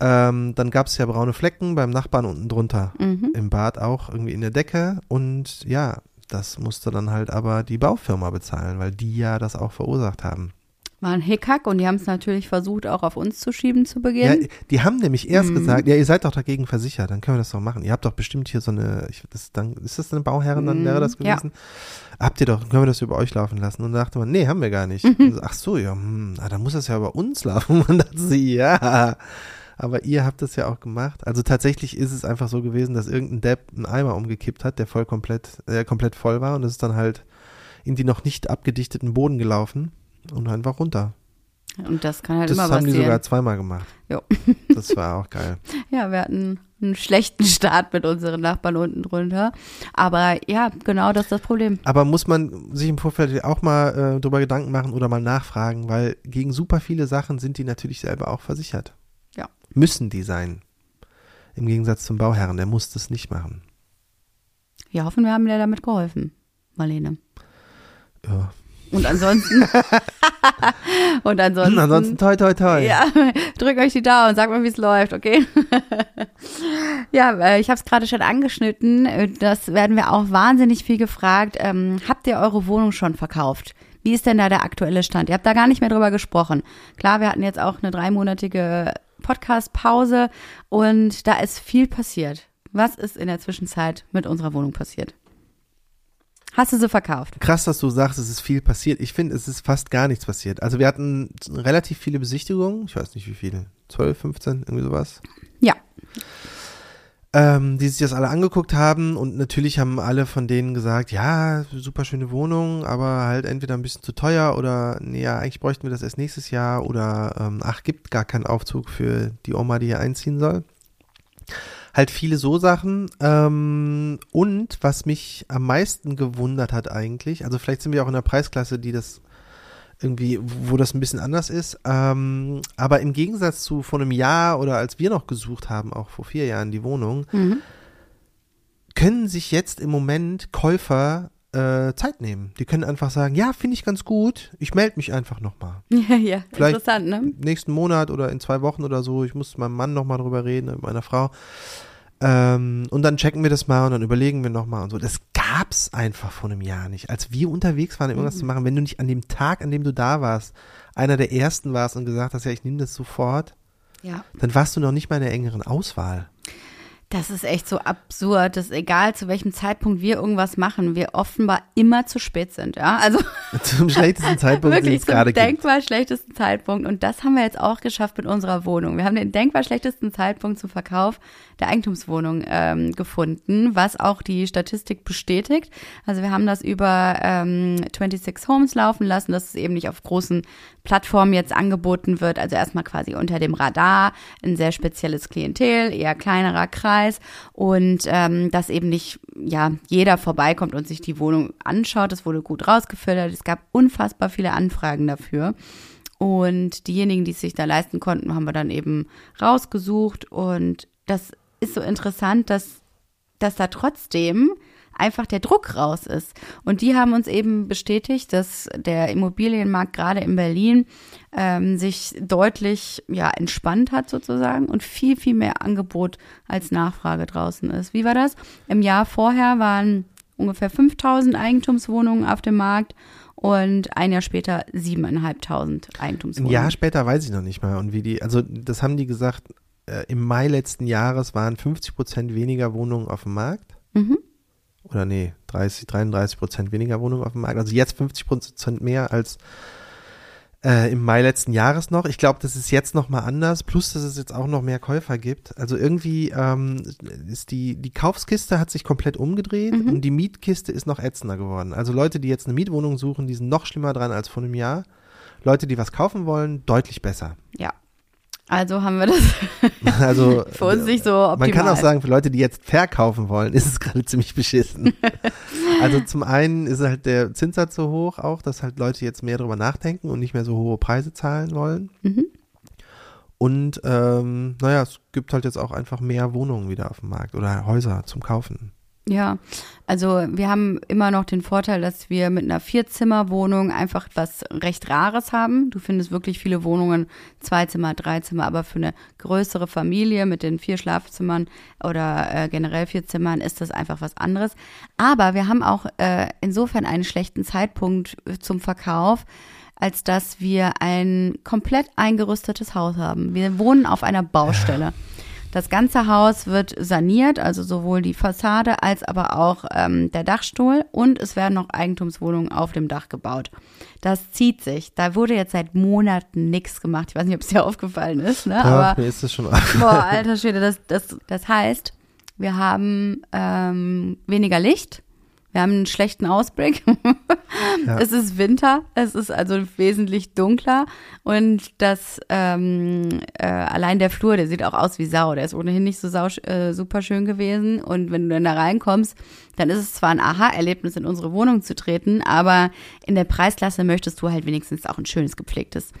Ähm, dann gab es ja braune Flecken beim Nachbarn unten drunter, Mhm. im Bad auch, irgendwie in der Decke und ja, das musste dann halt aber die Baufirma bezahlen, weil die ja das auch verursacht haben. War ein Hickhack und die haben es natürlich versucht, auch auf uns zu schieben zu Ja, Beginn. die haben nämlich erst Mhm. gesagt, ja, ihr seid doch dagegen versichert, dann können wir das doch machen. Ihr habt doch bestimmt hier so eine, ich, das dann, ist das eine Bauherrin, dann Mhm, wäre das ja. gewesen? Habt ihr doch, können wir das über euch laufen lassen? Und dann dachte man, nee, haben wir gar nicht. Mhm. So, Ach so, ja, hm, na, dann muss das ja über uns laufen. Und dachte sie, ja. Aber ihr habt das ja auch gemacht. Also tatsächlich ist es einfach so gewesen, dass irgendein Depp einen Eimer umgekippt hat, der voll komplett, der komplett voll war und es ist dann halt in die noch nicht abgedichteten Boden gelaufen und einfach runter. Und das kann halt Das immer haben die passieren. sogar zweimal gemacht. Jo. Das war auch geil. Ja, wir hatten einen schlechten Start mit unseren Nachbarn unten drunter. Aber ja, genau das ist das Problem. Aber muss man sich im Vorfeld auch mal äh, drüber Gedanken machen oder mal nachfragen, weil gegen super viele Sachen sind die natürlich selber auch versichert. Ja. Müssen die sein. Im Gegensatz zum Bauherren, der muss das nicht machen. Wir hoffen, wir haben dir damit geholfen, Marlene. Ja. Und ansonsten. und ansonsten. Ansonsten toi toi toi. Ja, drückt euch die Daumen und sagt mal, wie es läuft, okay? ja, äh, ich habe es gerade schon angeschnitten. Äh, Das werden wir auch wahnsinnig viel gefragt. Ähm, habt ihr eure Wohnung schon verkauft? Wie ist denn da der aktuelle Stand? Ihr habt da gar nicht mehr drüber gesprochen. Klar, wir hatten jetzt auch eine dreimonatige Podcast-Pause und da ist viel passiert. Was ist in der Zwischenzeit mit unserer Wohnung passiert? Hast du sie verkauft? Krass, dass du sagst, es ist viel passiert. Ich finde, es ist fast gar nichts passiert. Also wir hatten relativ viele Besichtigungen. Ich weiß nicht wie viele. 12, 15, irgendwie sowas. Ja. ähm, die sich das alle angeguckt haben und natürlich haben alle von denen gesagt, ja, super schöne Wohnung, aber halt entweder ein bisschen zu teuer oder nee, ja, eigentlich bräuchten wir das erst nächstes Jahr oder ähm, ach, gibt gar keinen Aufzug für die Oma, die hier einziehen soll. Halt viele so Sachen. Ähm, und was mich am meisten gewundert hat eigentlich, also vielleicht sind wir auch in der Preisklasse, die das irgendwie, wo das ein bisschen anders ist. Ähm, aber im Gegensatz zu vor einem Jahr oder als wir noch gesucht haben, auch vor vier Jahren die Wohnung, Mhm. können sich jetzt im Moment Käufer äh, Zeit nehmen. Die können einfach sagen, ja, finde ich ganz gut, ich melde mich einfach nochmal. Ja, ja, Vielleicht- interessant, ne? Nächsten Monat oder in zwei Wochen oder so, ich muss mit meinem Mann nochmal drüber reden, mit meiner Frau. Ähm, und dann checken wir das mal und dann überlegen wir nochmal und so. Das gab's einfach vor einem Jahr nicht. Als wir unterwegs waren, irgendwas Mhm. zu machen, wenn du nicht an dem Tag, an dem du da warst, einer der ersten warst und gesagt hast, ja, ich nehme das sofort, Ja. dann warst du noch nicht mal in der engeren Auswahl. Das ist echt so absurd, dass egal zu welchem Zeitpunkt wir irgendwas machen, wir offenbar immer zu spät sind, ja. Also Zum schlechtesten Zeitpunkt, den wirklich es zum gerade gibt. denkbar schlechtesten Zeitpunkt. Und das haben wir jetzt auch geschafft mit unserer Wohnung. Wir haben den denkbar schlechtesten Zeitpunkt zum Verkauf der Eigentumswohnung ähm, gefunden, was auch die Statistik bestätigt. Also wir haben das über ähm, 26 Homes laufen lassen, dass es eben nicht auf großen Plattformen jetzt angeboten wird. Also erstmal quasi unter dem Radar, ein sehr spezielles Klientel, eher kleinerer Kreis und ähm, dass eben nicht ja jeder vorbeikommt und sich die Wohnung anschaut. Das wurde gut rausgefiltert. Es gab unfassbar viele Anfragen dafür. Und diejenigen, die es sich da leisten konnten, haben wir dann eben rausgesucht. Und das ist so interessant, dass, dass da trotzdem einfach der Druck raus ist. Und die haben uns eben bestätigt, dass der Immobilienmarkt gerade in Berlin ähm, sich deutlich ja, entspannt hat sozusagen und viel, viel mehr Angebot als Nachfrage draußen ist. Wie war das? Im Jahr vorher waren ungefähr 5000 Eigentumswohnungen auf dem Markt und ein Jahr später 7.500 Ein Eigentumswohnungen. Jahr später weiß ich noch nicht mal. Und wie die, also das haben die gesagt, äh, im Mai letzten Jahres waren 50 Prozent weniger Wohnungen auf dem Markt. Mhm. Oder nee, 30, 33 Prozent weniger Wohnungen auf dem Markt. Also jetzt 50 Prozent mehr als äh, im Mai letzten Jahres noch. Ich glaube, das ist jetzt noch mal anders. Plus, dass es jetzt auch noch mehr Käufer gibt. Also irgendwie ähm, ist die die Kaufskiste hat sich komplett umgedreht Mhm. und die Mietkiste ist noch ätzender geworden. Also Leute, die jetzt eine Mietwohnung suchen, die sind noch schlimmer dran als vor einem Jahr. Leute, die was kaufen wollen, deutlich besser. Ja. Also haben wir das Also für uns nicht so optimal. Man kann auch sagen, für Leute, die jetzt verkaufen wollen, ist es gerade ziemlich beschissen. also zum einen ist halt der Zinssatz so hoch auch, dass halt Leute jetzt mehr drüber nachdenken und nicht mehr so hohe Preise zahlen wollen. Mhm. Und ähm, naja, es gibt halt jetzt auch einfach mehr Wohnungen wieder auf dem Markt oder Häuser zum Kaufen. Ja, also wir haben immer noch den Vorteil, dass wir mit einer Vierzimmerwohnung einfach was recht Rares haben. Du findest wirklich viele Wohnungen, zwei Zimmer, drei Zimmer, aber für eine größere Familie mit den vier Schlafzimmern oder äh, generell vier Zimmern ist das einfach was anderes. Aber wir haben auch äh, insofern einen schlechten Zeitpunkt äh, zum Verkauf, als dass wir ein komplett eingerüstetes Haus haben. Wir wohnen auf einer Baustelle. Das ganze Haus wird saniert, also sowohl die Fassade als aber auch ähm, der Dachstuhl und es werden noch Eigentumswohnungen auf dem Dach gebaut. Das zieht sich. Da wurde jetzt seit Monaten nichts gemacht. Ich weiß nicht, ob es dir aufgefallen ist, ne? Ja, aber mir ist das schon boah, alter Schwede, das, das, das heißt, wir haben ähm, weniger Licht. Wir haben einen schlechten Ausblick. Ja. Es ist Winter, es ist also wesentlich dunkler und das ähm, äh, allein der Flur, der sieht auch aus wie Sau. Der ist ohnehin nicht so sau, äh, super schön gewesen und wenn du dann da reinkommst, dann ist es zwar ein Aha-Erlebnis, in unsere Wohnung zu treten, aber in der Preisklasse möchtest du halt wenigstens auch ein schönes gepflegtes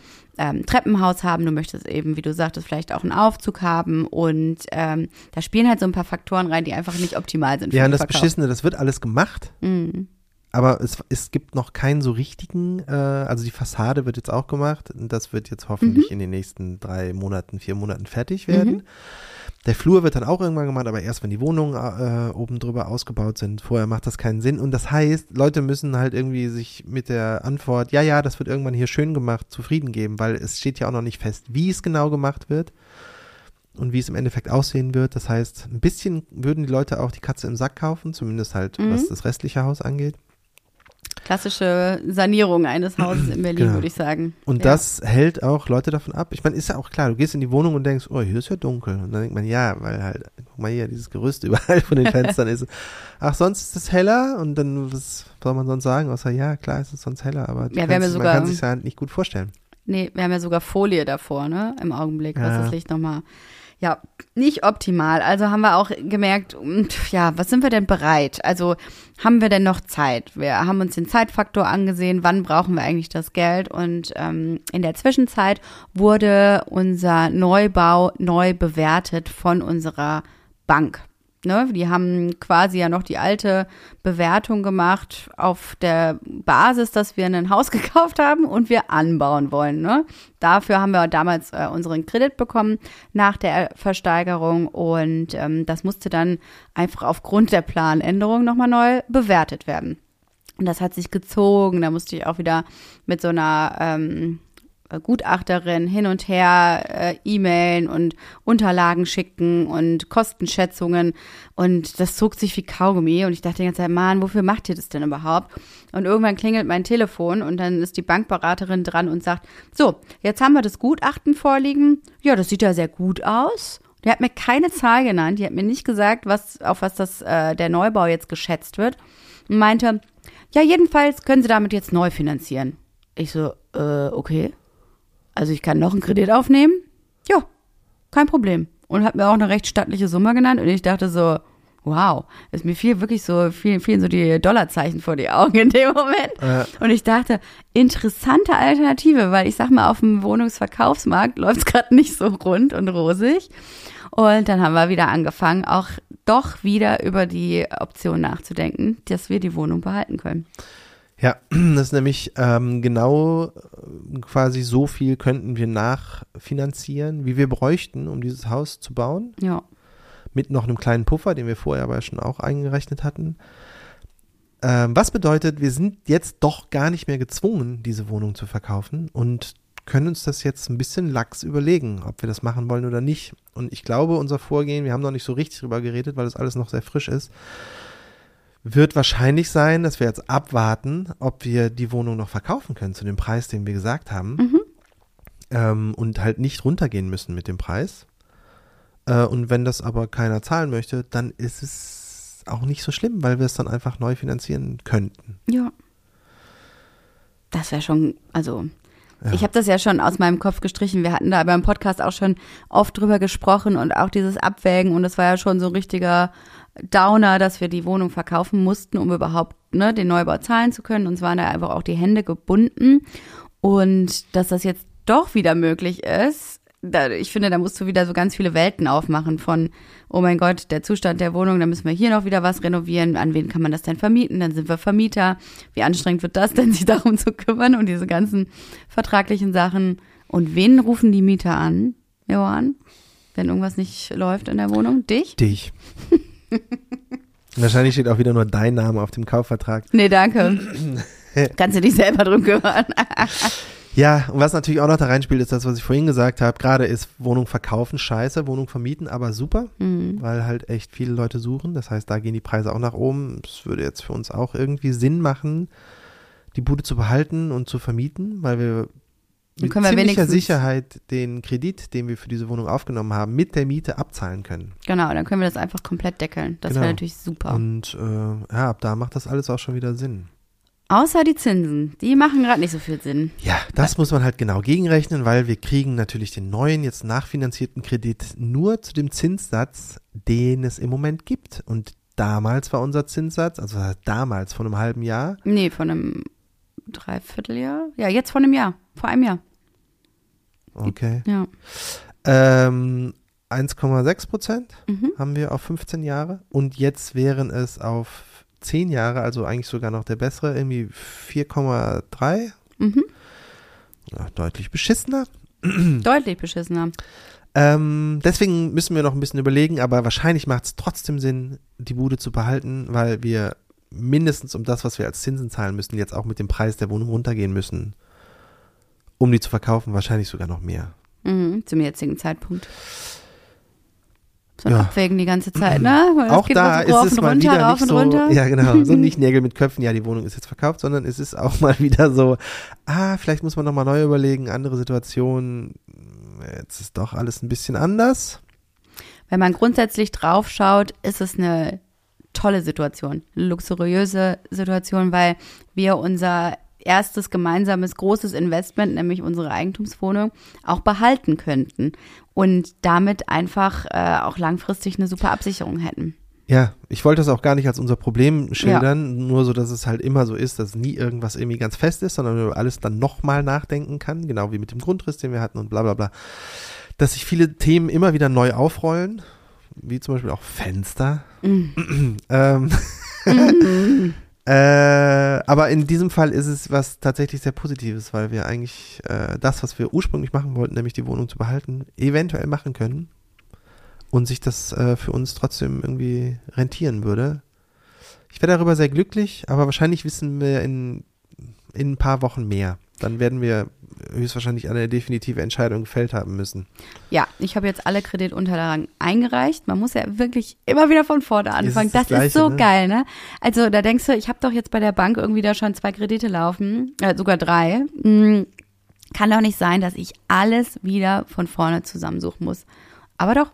ähm, Treppenhaus haben. Du möchtest eben, wie du sagtest, vielleicht auch einen Aufzug haben und ähm, da spielen halt so ein paar Faktoren rein, die einfach nicht optimal sind. für Ja, und das Verkauf. Beschissene, das wird alles gemacht. Mhm. Aber es, es gibt noch keinen so richtigen, äh, also die Fassade wird jetzt auch gemacht und das wird jetzt hoffentlich Mhm. in den nächsten drei Monaten, vier Monaten fertig werden. Der Flur wird dann auch irgendwann gemacht, aber erst wenn die Wohnungen äh, oben drüber ausgebaut sind. Vorher macht das keinen Sinn. Und das heißt, Leute müssen halt irgendwie sich mit der Antwort, ja, ja, das wird irgendwann hier schön gemacht, zufrieden geben, weil es steht ja auch noch nicht fest, wie es genau gemacht wird und wie es im Endeffekt aussehen wird. Das heißt, ein bisschen würden die Leute auch die Katze im Sack kaufen, zumindest halt, Mhm. was das restliche Haus angeht. Klassische Sanierung eines Hauses in Berlin, Genau. würde ich sagen. Und Ja. das hält auch Leute davon ab. Ich meine, ist ja auch klar, du gehst in die Wohnung und denkst, oh, hier ist ja dunkel. Und dann denkt man, ja, weil halt, guck mal hier, dieses Gerüst überall von den Fenstern ist. Ach, sonst ist es heller und dann, was soll man sonst sagen? Außer, ja, klar ist es sonst heller, aber Ja, kannst, ja man sogar- kann sich ja nicht gut vorstellen. Nee, wir haben ja sogar Folie davor, ne? Im Augenblick, was Ja. das Licht nochmal. Ja, nicht optimal. Also haben wir auch gemerkt, mm, ja, was sind wir denn bereit? Also haben wir denn noch Zeit? Wir haben uns den Zeitfaktor angesehen, wann brauchen wir eigentlich das Geld? Und ähm, in der Zwischenzeit wurde unser Neubau neu bewertet von unserer Bank. Ne, die haben quasi ja noch die alte Bewertung gemacht auf der Basis, dass wir ein Haus gekauft haben und wir anbauen wollen. Ne? Dafür haben wir damals äh, unseren Kredit bekommen nach der Versteigerung und ähm, das musste dann einfach aufgrund der Planänderung nochmal neu bewertet werden. Und das hat sich gezogen. Da musste ich auch wieder mit so einer ähm, Gutachterin hin und her äh, E-Mailen und Unterlagen schicken und Kostenschätzungen. Und das zog sich wie Kaugummi. Und ich dachte die ganze Zeit, Mann, wofür macht ihr das denn überhaupt? Und irgendwann klingelt mein Telefon und dann ist die Bankberaterin dran und sagt, so, jetzt haben wir das Gutachten vorliegen. Ja, das sieht ja sehr gut aus. Die hat mir keine Zahl genannt. Die hat mir nicht gesagt, was, auf was das, äh, der Neubau jetzt geschätzt wird. Und meinte, ja, jedenfalls können Sie damit jetzt neu finanzieren. Ich so, äh, okay. Also ich kann noch einen Kredit aufnehmen? Ja, kein Problem. Und hat mir auch eine recht stattliche Summe genannt und ich dachte so, wow, ist mir viel wirklich so, vielen, vielen so die Dollarzeichen vor die Augen in dem Moment. Ja. Und ich dachte, interessante Alternative, weil ich sag mal, auf dem Wohnungsverkaufsmarkt läuft es gerade nicht so rund und rosig. Und dann haben wir wieder angefangen, auch doch wieder über die Option nachzudenken, dass wir die Wohnung behalten können. Ja, das ist nämlich ähm, genau äh, quasi so viel könnten wir nachfinanzieren, wie wir bräuchten, um dieses Haus zu bauen. Ja. mit noch einem kleinen Puffer, den wir vorher aber schon auch eingerechnet hatten. Ähm, was bedeutet, wir sind jetzt doch gar nicht mehr gezwungen, diese Wohnung zu verkaufen und können uns das jetzt ein bisschen lax überlegen, ob wir das machen wollen oder nicht. Und ich glaube, unser Vorgehen, wir haben noch nicht so richtig drüber geredet, weil das alles noch sehr frisch ist. Wird wahrscheinlich sein, dass wir jetzt abwarten, ob wir die Wohnung noch verkaufen können zu dem Preis, den wir gesagt haben. Mhm. Ähm, und halt nicht runtergehen müssen mit dem Preis. Äh, und wenn das aber keiner zahlen möchte, dann ist es auch nicht so schlimm, weil wir es dann einfach neu finanzieren könnten. Ja. Das wäre schon, also Ja. ich habe das ja schon aus meinem Kopf gestrichen. Wir hatten da beim Podcast auch schon oft drüber gesprochen und auch dieses Abwägen und das war ja schon so ein richtiger Downer, dass wir die Wohnung verkaufen mussten, um überhaupt ne, den Neubau zahlen zu können. Uns waren da einfach auch die Hände gebunden und dass das jetzt doch wieder möglich ist. Da, ich finde, da musst du wieder so ganz viele Welten aufmachen von, oh mein Gott, der Zustand der Wohnung, da müssen wir hier noch wieder was renovieren. An wen kann man das denn vermieten? Dann sind wir Vermieter. Wie anstrengend wird das denn, sich darum zu kümmern und diese ganzen vertraglichen Sachen? Und wen rufen die Mieter an, Johann, wenn irgendwas nicht läuft in der Wohnung? Dich? Dich. Wahrscheinlich steht auch wieder nur dein Name auf dem Kaufvertrag. Nee, danke. Kannst du dich selber drum kümmern? Ja, und was natürlich auch noch da reinspielt, ist das, was ich vorhin gesagt habe. Gerade ist Wohnung verkaufen scheiße, Wohnung vermieten aber super, Mhm. weil halt echt viele Leute suchen. Das heißt, da gehen die Preise auch nach oben. Es würde jetzt für uns auch irgendwie Sinn machen, die Bude zu behalten und zu vermieten, weil wir Dann mit können wir ziemlicher Sicherheit den Kredit, den wir für diese Wohnung aufgenommen haben, mit der Miete abzahlen können. Genau, dann können wir das einfach komplett deckeln. Das Genau. wäre natürlich super. Und äh, ja, ab da macht das alles auch schon wieder Sinn. Außer die Zinsen, die machen gerade nicht so viel Sinn. Ja, das muss man halt genau gegenrechnen, weil wir kriegen natürlich den neuen, jetzt nachfinanzierten Kredit nur zu dem Zinssatz, den es im Moment gibt. Und damals war unser Zinssatz, also damals vor einem halben Jahr, Nee, von einem Dreivierteljahr? Ja, jetzt von einem Jahr. Vor einem Jahr. okay, Ja. ähm, 1,6 Prozent Mhm. haben wir auf 15 Jahre. Und jetzt wären es auf 10 Jahre, also eigentlich sogar noch der bessere, irgendwie 4,3. Mhm. Ja, deutlich beschissener. Deutlich beschissener. Ähm, deswegen müssen wir noch ein bisschen überlegen, aber wahrscheinlich macht es trotzdem Sinn, die Bude zu behalten, weil wir mindestens um das, was wir als Zinsen zahlen müssen, jetzt auch mit dem Preis der Wohnung runtergehen müssen, um die zu verkaufen, wahrscheinlich sogar noch mehr. Mhm, zum jetzigen Zeitpunkt. So ein Ja. Abwägen die ganze Zeit, ne? Weil es auch geht da so ist es und mal runter, wieder nicht und so, runter. ja genau, so nicht Nägel mit Köpfen, ja, die Wohnung ist jetzt verkauft, sondern es ist auch mal wieder so, ah, vielleicht muss man nochmal neu überlegen, andere Situationen, jetzt ist doch alles ein bisschen anders. Wenn man grundsätzlich drauf schaut, ist es eine tolle Situation, eine luxuriöse Situation, weil wir unser erstes gemeinsames großes Investment, nämlich unsere Eigentumswohnung, auch behalten könnten und damit einfach äh, auch langfristig eine super Absicherung hätten. Ja, ich wollte das auch gar nicht als unser Problem schildern, nur so, dass es halt immer so ist, dass nie irgendwas irgendwie ganz fest ist, sondern man über alles dann nochmal nachdenken kann, genau wie mit dem Grundriss, den wir hatten und bla bla bla. Dass sich viele Themen immer wieder neu aufrollen, wie zum Beispiel auch Fenster. ähm, äh, aber in diesem Fall ist es was tatsächlich sehr Positives, weil wir eigentlich äh, das, was wir ursprünglich machen wollten, nämlich die Wohnung zu behalten, eventuell machen können und sich das äh, für uns trotzdem irgendwie rentieren würde. Ich wäre darüber sehr glücklich, aber wahrscheinlich wissen wir in, in ein paar Wochen mehr. Dann werden wir höchstwahrscheinlich eine definitive Entscheidung gefällt haben müssen. Ja, ich habe jetzt alle Kreditunterlagen eingereicht. Man muss ja wirklich immer wieder von vorne anfangen. das Das, Gleiche, ist so ne? geil, ne? Also da denkst du, ich habe doch jetzt bei der Bank irgendwie da schon zwei Kredite laufen, äh, sogar drei. Hm, kann doch nicht sein, dass ich alles wieder von vorne zusammensuchen muss. Aber doch,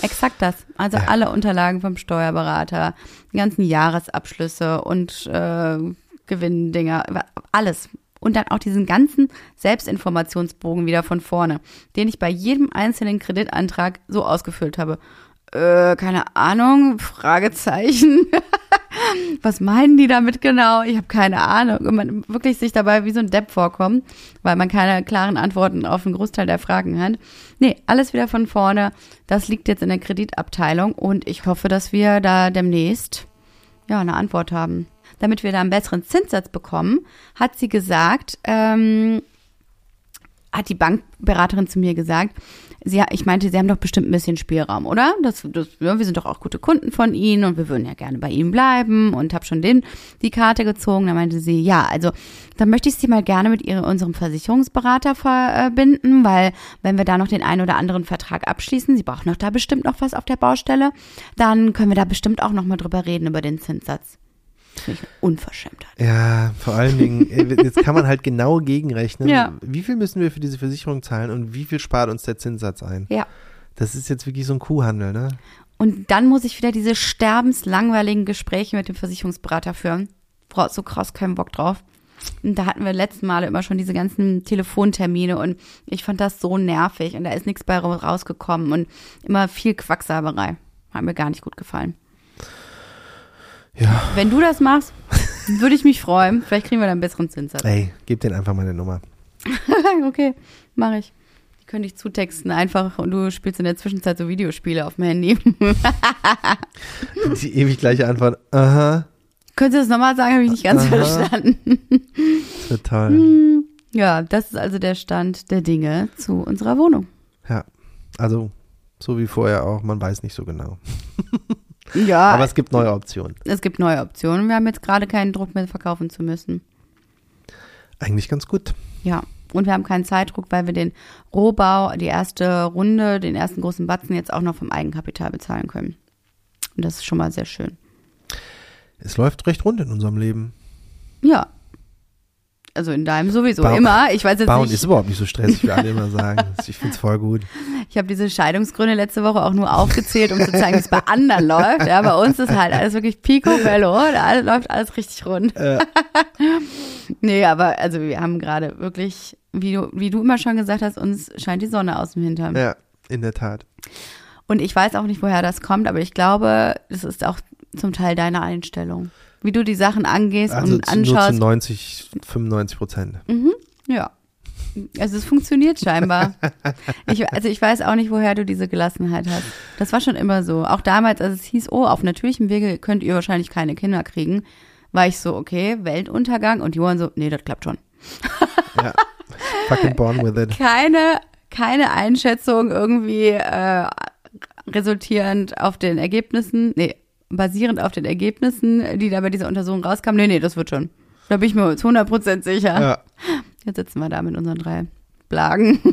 exakt das. Also Ja. alle Unterlagen vom Steuerberater, die ganzen Jahresabschlüsse und äh, Gewinndinger, alles. Und dann auch diesen ganzen Selbstinformationsbogen wieder von vorne, den ich bei jedem einzelnen Kreditantrag so ausgefüllt habe. Äh, keine Ahnung, Fragezeichen. Was meinen die damit genau? Ich habe keine Ahnung. Und man wirklich sich dabei wie so ein Depp vorkommt, weil man keine klaren Antworten auf einen Großteil der Fragen hat. Nee, alles wieder von vorne. Das liegt jetzt in der Kreditabteilung und ich hoffe, dass wir da demnächst ja eine Antwort haben. Damit wir da einen besseren Zinssatz bekommen, hat sie gesagt, ähm, hat die Bankberaterin zu mir gesagt, sie, ich meinte, sie haben doch bestimmt ein bisschen Spielraum, oder? Das, das, ja, wir sind doch auch gute Kunden von Ihnen und wir würden ja gerne bei Ihnen bleiben und habe schon den, die Karte gezogen. Da meinte sie, ja, also dann möchte ich Sie mal gerne mit ihre, unserem Versicherungsberater verbinden, weil wenn wir da noch den einen oder anderen Vertrag abschließen, Sie brauchen doch da bestimmt noch was auf der Baustelle, dann können wir da bestimmt auch noch mal drüber reden über den Zinssatz. Finde ich eine Unverschämtheit. Ja, vor allen Dingen, äh, jetzt kann man halt genau gegenrechnen. Ja. Wie viel müssen wir für diese Versicherung zahlen und wie viel spart uns der Zinssatz ein? Ja. Das ist jetzt wirklich so ein Kuhhandel, ne? Und dann muss ich wieder diese sterbenslangweiligen Gespräche mit dem Versicherungsberater führen. Boah, so krass keinen Bock drauf. Und da hatten wir letzten Male immer schon diese ganzen Telefontermine und ich fand das so nervig und da ist nichts bei rausgekommen und immer viel Quacksalberei. Hat mir gar nicht gut gefallen. Ja. Wenn du das machst, würde ich mich freuen. Vielleicht kriegen wir dann einen besseren Zinssatz. Ey, gib denen einfach meine Nummer. okay, mache ich. Die könnte ich zutexten einfach und du spielst in der Zwischenzeit so Videospiele auf dem Handy. Die ewig gleiche Antwort. Aha, Könntest du das nochmal sagen? Habe ich nicht ganz Aha. verstanden. wird toll. Ja, das ist also der Stand der Dinge zu unserer Wohnung. Ja, also so wie vorher auch, man weiß nicht so genau. Ja, Aber es gibt neue Optionen. es gibt neue Optionen. Wir haben jetzt gerade keinen Druck mehr verkaufen zu müssen. Eigentlich ganz gut. Ja, und wir haben keinen Zeitdruck, weil wir den Rohbau, die erste Runde, den ersten großen Batzen jetzt auch noch vom Eigenkapital bezahlen können. Und das ist schon mal sehr schön. Es läuft recht rund in unserem Leben. Ja. Also in deinem sowieso Bau- immer. Ich weiß jetzt Bauen nicht. ist überhaupt nicht so stressig, wie alle immer sagen. Ich finde es voll gut. Ich habe diese Scheidungsgründe letzte Woche auch nur aufgezählt, um zu zeigen, wie es bei anderen läuft. Ja, bei uns ist halt alles wirklich picobello. Da läuft alles richtig rund. Äh, Nee, aber also wir haben gerade wirklich, wie du, wie du immer schon gesagt hast, uns scheint die Sonne aus dem Hintern. ja, in der Tat. Und ich weiß auch nicht, woher das kommt, aber ich glaube, das ist auch zum Teil deine Einstellung. Wie du die Sachen angehst Also und zu, nur zu anschaust. 90, 95 Prozent. Ja. Also es funktioniert scheinbar. Ich, also ich weiß auch nicht, woher du diese Gelassenheit hast. Das war schon immer so. Auch damals, als es hieß, oh, auf natürlichem Wege könnt ihr wahrscheinlich keine Kinder kriegen, war ich so, okay, Weltuntergang. Und Johann so, nee, das klappt schon. Ja. Fucking born with it. Keine, keine Einschätzung irgendwie äh, resultierend auf den Ergebnissen, nee, basierend auf den Ergebnissen, die da bei dieser Untersuchung rauskamen. Nee, nee, das wird schon. Da bin ich mir zu 100% sicher. Ja, Jetzt sitzen wir da mit unseren drei Blagen.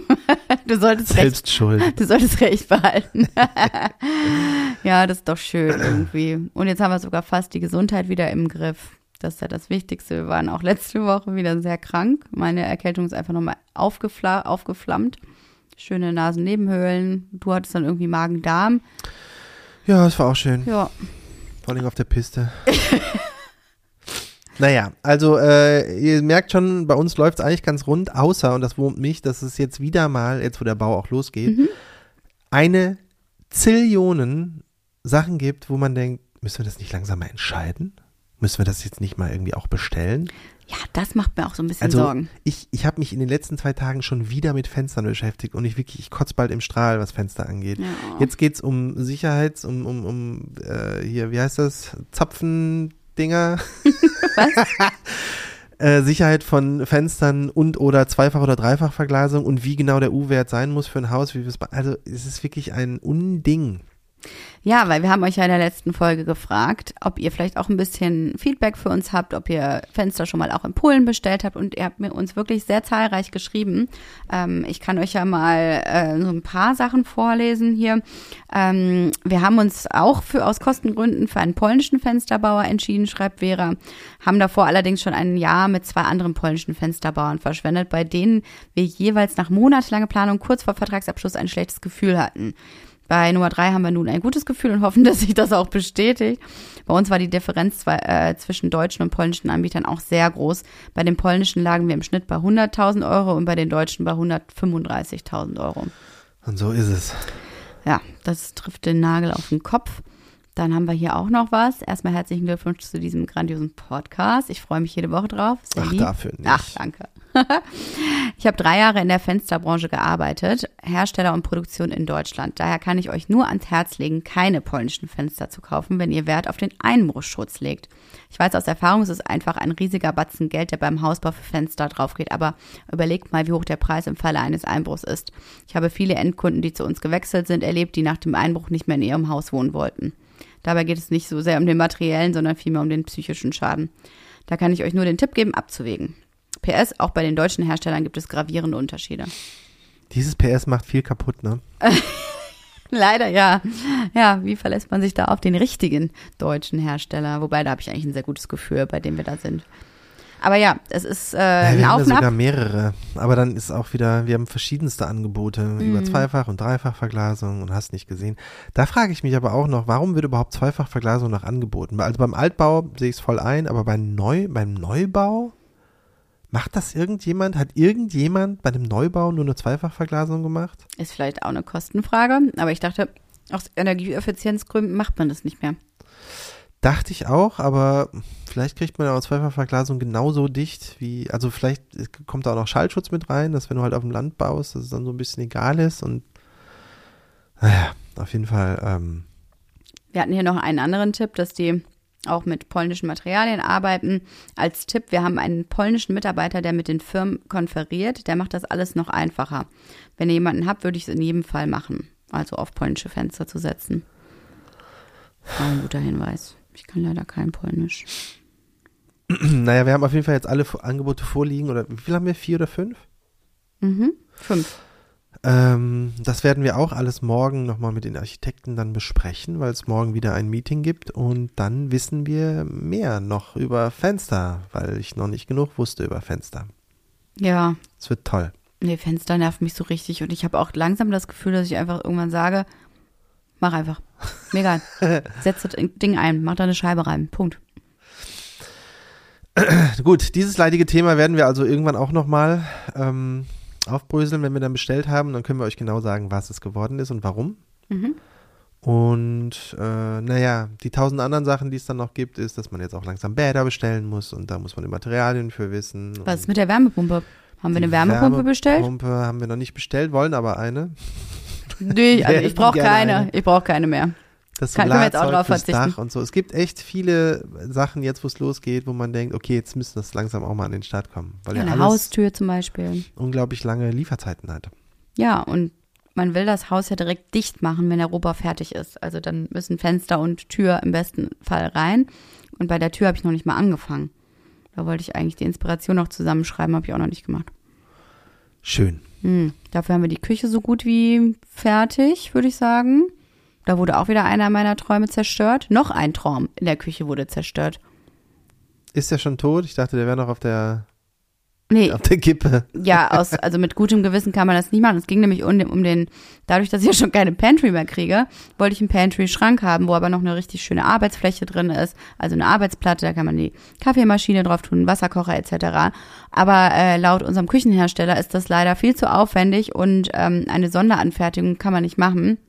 Du solltest recht, selbst schuld. du solltest recht behalten. ja, das ist doch schön irgendwie. Und jetzt haben wir sogar fast die Gesundheit wieder im Griff. Das ist ja das Wichtigste. Wir waren auch letzte Woche wieder sehr krank. Meine Erkältung ist einfach nochmal aufgefla aufgeflammt. Schöne Nasennebenhöhlen. Du hattest dann irgendwie Magen-Darm. Ja, es war auch schön. Ja, Vor allem auf der Piste. naja, also äh, ihr merkt schon, bei uns läuft es eigentlich ganz rund, außer, und das wurmt mich, dass es jetzt wieder mal, jetzt wo der Bau auch losgeht, Mhm. eine Zillionen Sachen gibt, wo man denkt, müssen wir das nicht langsam mal entscheiden? Müssen wir das jetzt nicht mal irgendwie auch bestellen? Ja, das macht mir auch so ein bisschen Also Sorgen. ich, ich habe mich in den letzten zwei Tagen schon wieder mit Fenstern beschäftigt und ich wirklich, ich kotze bald im Strahl, was Fenster angeht. Ja. Jetzt geht's um Sicherheits, um, um, um äh, hier, wie heißt das? Zapfendinger. äh, Sicherheit von Fenstern und oder Zweifach- oder Dreifachverglasung und wie genau der U-Wert sein muss für ein Haus, wie wir es also es ist wirklich ein Unding. Ja, weil wir haben euch ja in der letzten Folge gefragt, ob ihr vielleicht auch ein bisschen Feedback für uns habt, ob ihr Fenster schon mal auch in Polen bestellt habt und ihr habt mir uns wirklich sehr zahlreich geschrieben. Ähm, ich kann euch ja mal äh, so ein paar Sachen vorlesen hier. Ähm, wir haben uns auch für aus Kostengründen für einen polnischen Fensterbauer entschieden, schreibt Vera, haben davor allerdings schon ein Jahr mit zwei anderen polnischen Fensterbauern verschwendet, bei denen wir jeweils nach monatelanger Planung kurz vor Vertragsabschluss ein schlechtes Gefühl hatten. Bei Nummer drei haben wir nun ein gutes Gefühl und hoffen, dass sich das auch bestätigt. Bei uns war die Differenz äh, zwischen deutschen und polnischen Anbietern auch sehr groß. Bei den polnischen lagen wir im Schnitt bei 100.000 Euro und bei den deutschen bei 135.000 Euro. Und so ist es. Ja, das trifft den Nagel auf den Kopf. Dann haben wir hier auch noch was. Erstmal herzlichen Glückwunsch zu diesem grandiosen Podcast. Ich freue mich jede Woche drauf. Sehr Ach, lieb. dafür nicht. Ach, danke. ich habe drei Jahre in der Fensterbranche gearbeitet, Hersteller und Produktion in Deutschland. Daher kann ich euch nur ans Herz legen, keine polnischen Fenster zu kaufen, wenn ihr Wert auf den Einbruchschutz legt. Ich weiß aus Erfahrung, es ist einfach ein riesiger Batzen Geld, der beim Hausbau für Fenster draufgeht. Aber überlegt mal, wie hoch der Preis im Falle eines Einbruchs ist. Ich habe viele Endkunden, die zu uns gewechselt sind, erlebt, die nach dem Einbruch nicht mehr in ihrem Haus wohnen wollten. Dabei geht es nicht so sehr um den materiellen, sondern vielmehr um den psychischen Schaden. Da kann ich euch nur den Tipp geben, abzuwägen. PS, auch bei den deutschen Herstellern gibt es gravierende Unterschiede. Dieses PS macht viel kaputt, ne? Leider ja. Ja, wie verlässt man sich da auf den richtigen deutschen Hersteller? Wobei, da habe ich eigentlich ein sehr gutes Gefühl, bei dem wir da sind. Aber ja, es ist äh, Ja, ein wir Auf haben ja sogar mehrere. Aber dann ist auch wieder, wir haben verschiedenste Angebote Mhm. über Zweifach- und Dreifachverglasung und hast nicht gesehen. Da frage ich mich aber auch noch, warum wird überhaupt Zweifachverglasung noch angeboten? Also beim Altbau sehe ich es voll ein, aber beim, Neu, beim Neubau macht das irgendjemand? Hat irgendjemand bei dem Neubau nur eine Zweifachverglasung gemacht? Ist vielleicht auch eine Kostenfrage, aber ich dachte, aus Energieeffizienzgründen macht man das nicht mehr. Dachte ich auch, aber vielleicht kriegt man ja auch Zweifachverglasung genauso dicht wie, also vielleicht kommt da auch noch Schallschutz mit rein, dass wenn du halt auf dem Land baust, dass es dann so ein bisschen egal ist und naja, auf jeden Fall, ähm, Wir hatten hier noch einen anderen Tipp, dass die auch mit polnischen Materialien arbeiten. Als Tipp, wir haben einen polnischen Mitarbeiter, der mit den Firmen konferiert. Der macht das alles noch einfacher. Wenn ihr jemanden habt, würde ich es in jedem Fall machen. Also auf polnische Fenster zu setzen. War ein guter Hinweis. Ich kann leider kein Polnisch. naja, wir haben auf jeden Fall jetzt alle Angebote vorliegen oder wie viel haben wir? Vier oder fünf? Mhm. Fünf. Ähm, das werden wir auch alles morgen nochmal mit den Architekten dann besprechen, weil es morgen wieder ein Meeting gibt und dann wissen wir mehr noch über Fenster, weil ich noch nicht genug wusste über Fenster. Ja, Es wird toll. nee, Fenster nervt mich so richtig. Und ich habe auch langsam das Gefühl, dass ich einfach irgendwann sage, mach einfach. Mir egal. Setz das Ding ein, mach da eine Scheibe rein. Punkt. Gut, dieses leidige Thema werden wir also irgendwann auch nochmal ähm, aufbröseln, wenn wir dann bestellt haben. Dann können wir euch genau sagen, was es geworden ist und warum. Mhm. Und äh, naja, die tausend anderen Sachen, die es dann noch gibt, ist, dass man jetzt auch langsam Bäder bestellen muss und da muss man die Materialien für wissen. Was ist mit der Wärmepumpe? Haben wir eine Wärmepumpe bestellt? Wärmepumpe haben wir noch nicht bestellt, wollen aber eine. Nee, also ich brauche keine. eine. Ich brauche keine mehr. Das Kann- Solarzeug drauf fürs verzichten. Dach und so. Es gibt echt viele Sachen jetzt, wo es losgeht, wo man denkt, okay, jetzt müsste das langsam auch mal an den Start kommen. Weil ja, eine alles Haustür zum Beispiel. unglaublich lange Lieferzeiten hat. Ja, und man will das Haus ja direkt dicht machen, wenn der Rohbau fertig ist. Also dann müssen Fenster und Tür im besten Fall rein. Und bei der Tür habe ich noch nicht mal angefangen. Da wollte ich eigentlich die Inspiration noch zusammenschreiben, habe ich auch noch nicht gemacht. Schön. Hm, dafür haben wir die Küche so gut wie fertig, würde ich sagen. Da wurde auch wieder einer meiner Träume zerstört. Noch ein Traum in der Küche wurde zerstört. Ist der schon tot? Ich dachte, der wäre noch auf der, Nee, auf der Kippe. ja, aus, also mit gutem Gewissen kann man das nicht machen. Es ging nämlich um den, um den, dadurch, dass ich ja schon keine Pantry mehr kriege, wollte ich einen Pantry-Schrank haben, wo aber noch eine richtig schöne Arbeitsfläche drin ist. Also eine Arbeitsplatte, da kann man die Kaffeemaschine drauf tun, Wasserkocher etc. Aber äh, laut unserem Küchenhersteller ist das leider viel zu aufwendig und ähm, eine Sonderanfertigung kann man nicht machen.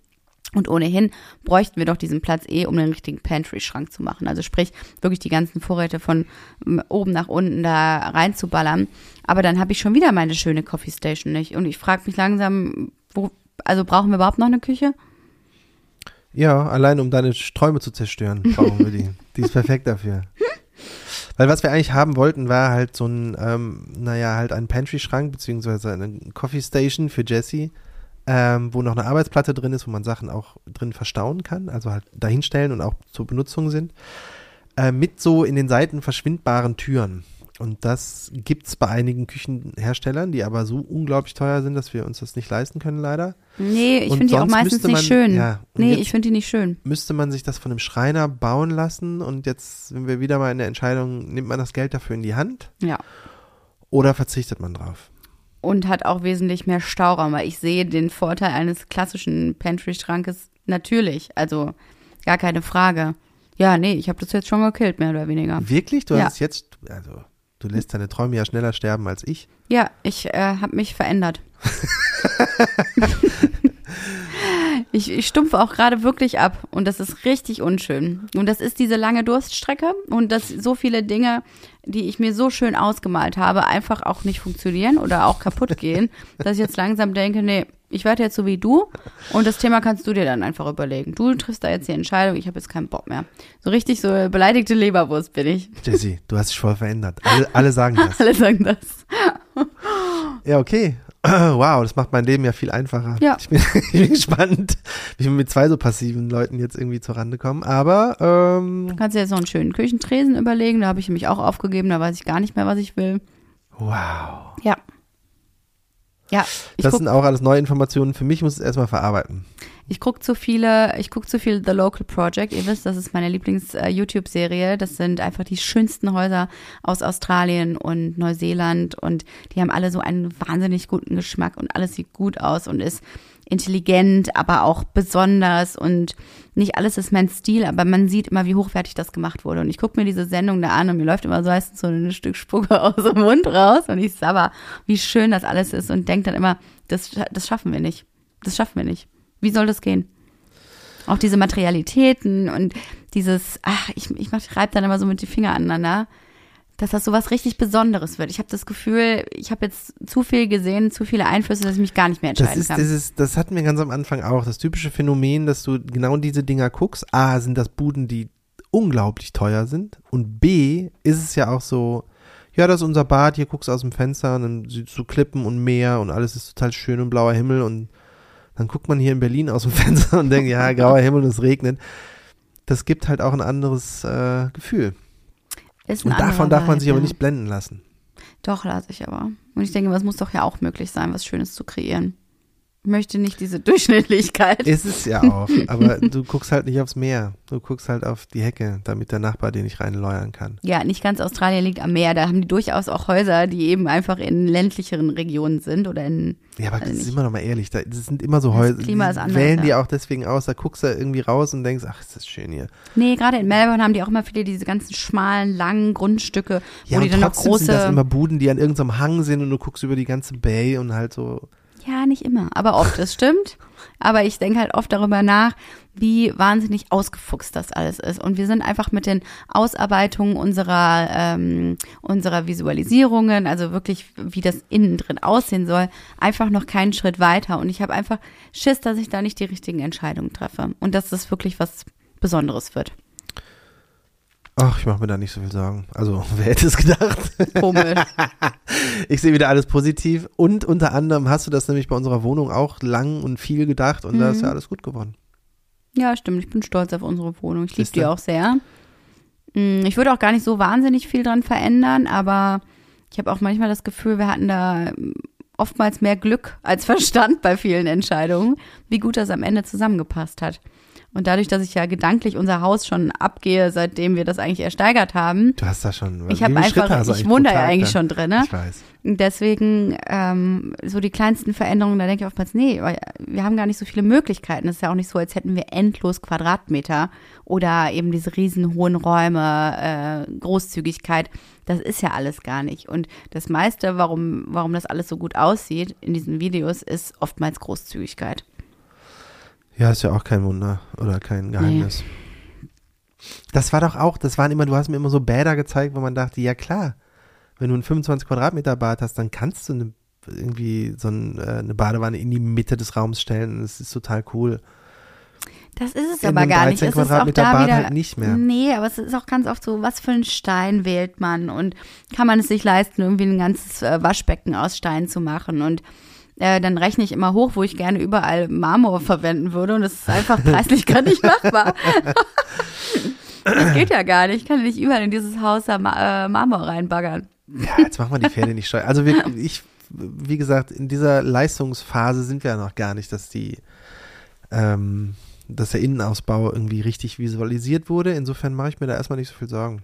Und ohnehin bräuchten wir doch diesen Platz eh, um den richtigen Pantry-Schrank zu machen. Also sprich, wirklich die ganzen Vorräte von ähm, oben nach unten da reinzuballern. Aber dann habe ich schon wieder meine schöne Coffee Station nicht. Und ich frage mich langsam, wo, also brauchen wir überhaupt noch eine Küche? Ja, allein um deine Träume zu zerstören, brauchen wir die. Die ist perfekt dafür. Weil was wir eigentlich haben wollten, war halt so ein, ähm, naja, halt ein Pantry-Schrank, beziehungsweise eine Coffee Station für Jessie, ähm, wo noch eine Arbeitsplatte drin ist, wo man Sachen auch drin verstauen kann, also halt dahinstellen und auch zur Benutzung sind, äh, mit so in den Seiten verschwindbaren Türen. Und das gibt's bei einigen Küchenherstellern, die aber so unglaublich teuer sind, dass wir uns das nicht leisten können, leider. Nee, ich finde die auch meistens müsste nicht man- schön. ja, nee, ich finde die nicht schön. müsste man sich das von einem Schreiner bauen lassen und jetzt sind wir wieder mal in der Entscheidung, nimmt man das Geld dafür in die Hand Ja. oder verzichtet man drauf? Und hat auch wesentlich mehr Stauraum, weil ich sehe den Vorteil eines klassischen Pantry-Schrankes natürlich. Also gar keine Frage. Ja, nee, ich habe das jetzt schon gekillt, mehr oder weniger. Wirklich? Du Ja. hast jetzt, also du lässt deine Träume ja schneller sterben als ich. Ja, ich äh, habe mich verändert. ich, ich stumpfe auch gerade wirklich ab und das ist richtig unschön. Und das ist diese lange Durststrecke und dass so viele Dinge, die ich mir so schön ausgemalt habe, einfach auch nicht funktionieren oder auch kaputt gehen, dass ich jetzt langsam denke, nee, ich werde jetzt so wie du und das Thema kannst du dir dann einfach überlegen. Du triffst da jetzt die Entscheidung, ich habe jetzt keinen Bock mehr. So richtig so beleidigte Leberwurst bin ich. Jessie, du hast dich voll verändert. Alle, alle sagen das. Alle sagen das. Ja, okay. Wow, das macht mein Leben ja viel einfacher. Ja. Ich bin, ich bin gespannt, wie wir mit zwei so passiven Leuten jetzt irgendwie zurande kommen. Aber ähm, Kannst dir jetzt noch einen schönen Küchentresen überlegen. Da habe ich mich auch aufgegeben. Da weiß ich gar nicht mehr, was ich will. wow. Ja. Ja, ich Das guck, sind auch alles neue Informationen. Für mich muss es erstmal verarbeiten. Ich gucke zu viele, ich gucke zu viel The Local Project. Ihr wisst, das ist meine Lieblings-YouTube-Serie. Das sind einfach die schönsten Häuser aus Australien und Neuseeland und die haben alle so einen wahnsinnig guten Geschmack und alles sieht gut aus und ist intelligent, aber auch besonders und nicht alles ist mein Stil, aber man sieht immer, wie hochwertig das gemacht wurde. Und ich gucke mir diese Sendung da an und mir läuft immer so meistens so ein Stück Spucke aus dem Mund raus und ich sabber, wie schön das alles ist und denke dann immer, das, das schaffen wir nicht. Das schaffen wir nicht. Wie soll das gehen? Auch diese Materialitäten und dieses, ach, ich, ich reibe dann immer so mit die Finger aneinander, dass das so was richtig Besonderes wird. Ich habe das Gefühl, ich habe jetzt zu viel gesehen, zu viele Einflüsse, dass ich mich gar nicht mehr entscheiden das ist, kann. Das, ist, das hatten wir ganz am Anfang auch. Das typische Phänomen, dass du genau diese Dinger guckst. A, sind das Buden, die unglaublich teuer sind. Und B, ist es ja auch so, ja, das ist unser Bad, hier guckst du aus dem Fenster und dann siehst du Klippen und Meer und alles ist total schön und blauer Himmel und dann guckt man hier in Berlin aus dem Fenster und denkt, ja, grauer Himmel und es regnet. Das gibt halt auch ein anderes äh, Gefühl. Ist Und davon darf man sich aber nicht blenden lassen. Doch, lasse ich aber. Und ich denke, es muss doch ja auch möglich sein, was Schönes zu kreieren. Ich möchte nicht diese Durchschnittlichkeit. Ist es ja auch, aber du guckst halt nicht aufs Meer. Du guckst halt auf die Hecke, damit der Nachbar den nicht reinläuern kann. Ja, nicht ganz Australien liegt am Meer. Da haben die durchaus auch Häuser, die eben einfach in ländlicheren Regionen sind oder in. Ja, aber Also sind wir doch mal ehrlich, da, das sind immer so Das Häuser, Klima die ist anders, wählen ja. die auch deswegen aus, da guckst du irgendwie raus und denkst, ach, ist das schön hier. Nee, gerade in Melbourne haben die auch immer viele diese ganzen schmalen, langen Grundstücke, wo Ja, die und dann noch trotzdem sind das große. immer Buden, die an irgendeinem Hang sind und du guckst über die ganze Bay und halt so, Ja, nicht immer, aber oft, das stimmt. Aber ich denke halt oft darüber nach, wie wahnsinnig ausgefuchst das alles ist. Und wir sind einfach mit den Ausarbeitungen unserer, ähm, unserer Visualisierungen, also wirklich, wie das innen drin aussehen soll, einfach noch keinen Schritt weiter. Und ich habe einfach Schiss, dass ich da nicht die richtigen Entscheidungen treffe. Und dass das wirklich was Besonderes wird. Ach, ich mache mir da nicht so viel Sorgen. Also, wer hätte es gedacht? Komisch. Ich sehe wieder alles positiv und unter anderem hast du das nämlich bei unserer Wohnung auch lang und viel gedacht und da ist Mhm. ja alles gut geworden. Ja, stimmt. Ich bin stolz auf unsere Wohnung. Ich liebe die auch sehr. Mm, Ich würde auch gar nicht so wahnsinnig viel dran verändern, aber ich habe auch manchmal das Gefühl, wir hatten da mm, oftmals mehr Glück als Verstand bei vielen Entscheidungen, wie gut das am Ende zusammengepasst hat. Und dadurch, dass ich ja gedanklich unser Haus schon abgehe, seitdem wir das eigentlich ersteigert haben, Du hast da schon. ich wie habe einfach, du ich wohne da ja eigentlich schon drin, ne? Ich weiß. Deswegen, ähm, so die kleinsten Veränderungen, da denke ich oftmals, nee, wir haben gar nicht so viele Möglichkeiten. Es ist ja auch nicht so, als hätten wir endlos Quadratmeter oder eben diese riesen hohen Räume, äh, Großzügigkeit. Das ist ja alles gar nicht. Und das meiste, warum, warum das alles so gut aussieht in diesen Videos, ist oftmals Großzügigkeit. Ja, ist ja auch kein Wunder oder kein Geheimnis. Das war doch auch, das waren immer, du hast mir immer so Bäder gezeigt, wo man dachte, ja klar, wenn du ein 25 Quadratmeter Bad hast, dann kannst du eine, irgendwie so äh, eine Badewanne in die Mitte des Raums stellen. Das ist total cool. Das ist es In aber gar nicht. 13 Es ist auch da Bad wieder, halt nicht mehr. Nee, aber es ist auch ganz oft so, was für einen Stein wählt man und kann man es sich leisten, irgendwie ein ganzes äh, Waschbecken aus Stein zu machen und äh, dann rechne ich immer hoch, wo ich gerne überall Marmor verwenden würde und das ist einfach preislich gar nicht machbar. das geht ja gar nicht. Ich kann nicht überall in dieses Haus da äh, Marmor reinbaggern. Ja, jetzt machen wir die Pferde nicht scheu. Also wir, ich, wie gesagt, in dieser Leistungsphase sind wir ja noch gar nicht, dass die, ähm, dass der Innenausbau irgendwie richtig visualisiert wurde. Insofern mache ich mir da erstmal nicht so viel Sorgen.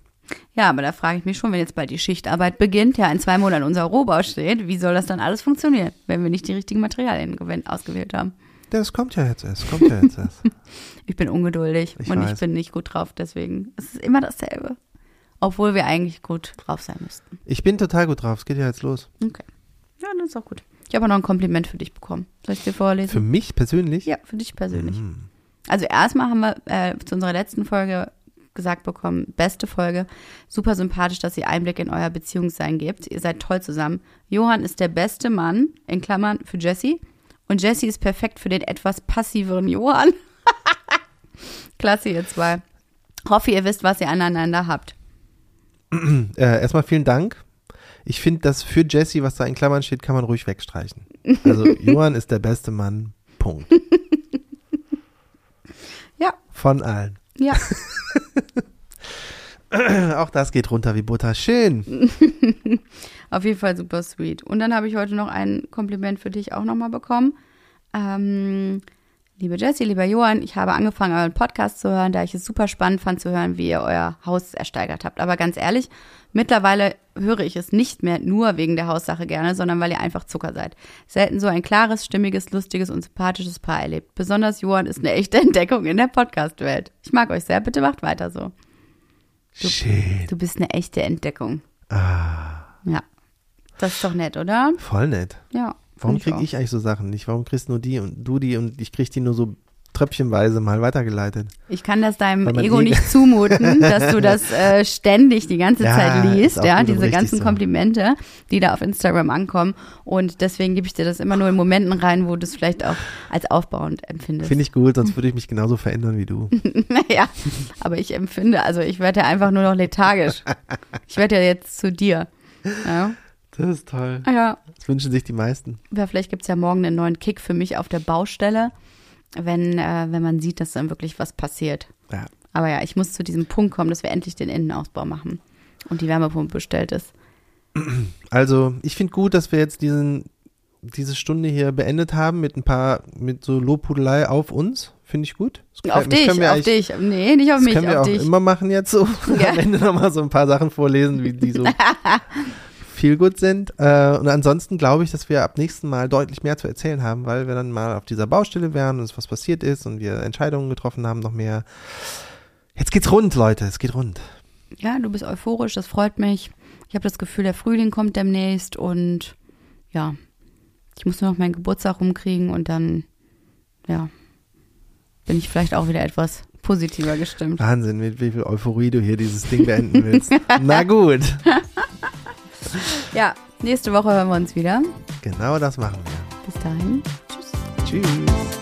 Ja, aber da frage ich mich schon, wenn jetzt bald die Schichtarbeit beginnt, ja in zwei Monaten unser Rohbau steht, wie soll das dann alles funktionieren, wenn wir nicht die richtigen Materialien ausgewählt haben? Das kommt ja jetzt erst, kommt ja jetzt erst. Ich bin ungeduldig Ich und ich weiß. bin nicht gut drauf, deswegen. Es ist immer dasselbe. Obwohl wir eigentlich gut drauf sein müssten. Ich bin total gut drauf, es geht ja jetzt los. Okay. Ja, das ist auch gut. Ich habe auch noch ein Kompliment für dich bekommen. Soll ich dir vorlesen? Für mich persönlich? ja, für dich persönlich. Mhm. Also erstmal haben wir äh, zu unserer letzten Folge gesagt bekommen, beste Folge, super sympathisch, dass ihr Einblick in euer Beziehungssein gebt. Ihr seid toll zusammen. Johann ist der beste Mann, in Klammern, für Jessie. Und Jessie ist perfekt für den etwas passiveren Johann. Klasse, ihr zwei. Hoffe, ihr wisst, was ihr aneinander habt. Äh, erstmal vielen Dank. Ich finde, das für Jesse, was da in Klammern steht, kann man ruhig wegstreichen. Also Johann ist der beste Mann. Punkt. Ja. Von allen. Ja, Auch das geht runter wie Butter. Schön. auf jeden Fall super sweet. Und dann habe ich heute noch ein Kompliment für dich auch nochmal bekommen. Ähm, Liebe Jessie, lieber Johann, ich habe angefangen, euren Podcast zu hören, da ich es super spannend fand zu hören, wie ihr euer Haus ersteigert habt. Aber ganz ehrlich, mittlerweile höre ich es nicht mehr nur wegen der Haussache gerne, sondern weil ihr einfach Zucker seid. Selten so ein klares, stimmiges, lustiges und sympathisches Paar erlebt. Besonders Johann ist eine echte Entdeckung in der Podcast-Welt. Ich mag euch sehr, bitte macht weiter so. Du, Shit. du bist eine echte Entdeckung. Ah, Ja. Das ist doch nett, oder? voll nett. Ja. Warum kriege ich eigentlich so Sachen nicht? Warum kriegst nur die und du die und ich krieg die nur so tröpfchenweise mal weitergeleitet? Ich kann das deinem Ego eh- nicht zumuten, dass du das äh, ständig die ganze Ja, Zeit liest, ja, diese ganzen so. Komplimente, die da auf Instagram ankommen. Und deswegen gebe ich dir das immer nur in Momenten rein, wo du es vielleicht auch als aufbauend empfindest. Finde ich gut, sonst würde ich mich genauso verändern wie du. ja, aber ich empfinde, also ich werde ja einfach nur noch lethargisch. Ich werde ja jetzt zu dir. Ja, Das ist toll. Ah ja. Das wünschen sich die meisten. ja vielleicht gibt's ja morgen einen neuen Kick für mich auf der Baustelle, wenn, äh, wenn man sieht, dass dann wirklich was passiert. Ja. Aber ja, ich muss zu diesem Punkt kommen, dass wir endlich den Innenausbau machen und die Wärmepumpe bestellt ist. Also, ich finde gut, dass wir jetzt diesen, diese Stunde hier beendet haben mit ein paar, mit so Lobhudelei auf uns. Finde ich gut. Auf dich, auf dich. Nee, nicht auf Das mich, können wir auf auch dich. immer machen jetzt so. Ja. Am Ende nochmal so ein paar Sachen vorlesen, wie die so viel gut sind. Äh, und ansonsten glaube ich, dass wir ab nächsten Mal deutlich mehr zu erzählen haben, weil wir dann mal auf dieser Baustelle wären und es was passiert ist und wir Entscheidungen getroffen haben, noch mehr. Jetzt geht's rund, Leute. Es geht rund. Ja, du bist euphorisch, das freut mich. Ich habe das Gefühl, der Frühling kommt demnächst und ja, ich muss nur noch meinen Geburtstag rumkriegen und dann, ja, bin ich vielleicht auch wieder etwas positiver gestimmt. Wahnsinn, mit wie viel Euphorie du hier dieses Ding beenden willst. Na gut. Ja, nächste Woche hören wir uns wieder. Genau das machen wir. Bis dahin. Tschüss. Tschüss.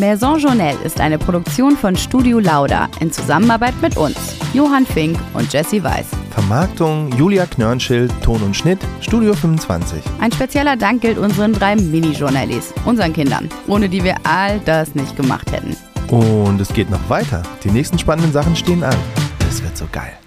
Maison Journelle ist eine Produktion von Studio Lauda in Zusammenarbeit mit uns, Johann Fink und Jesse Weiß. Vermarktung Julia Knörnschild, Ton und Schnitt, Studio 25. Ein spezieller Dank gilt unseren drei Mini-Journalies, unseren Kindern, ohne die wir all das nicht gemacht hätten. Und es geht noch weiter. Die nächsten spannenden Sachen stehen an. Das wird so geil.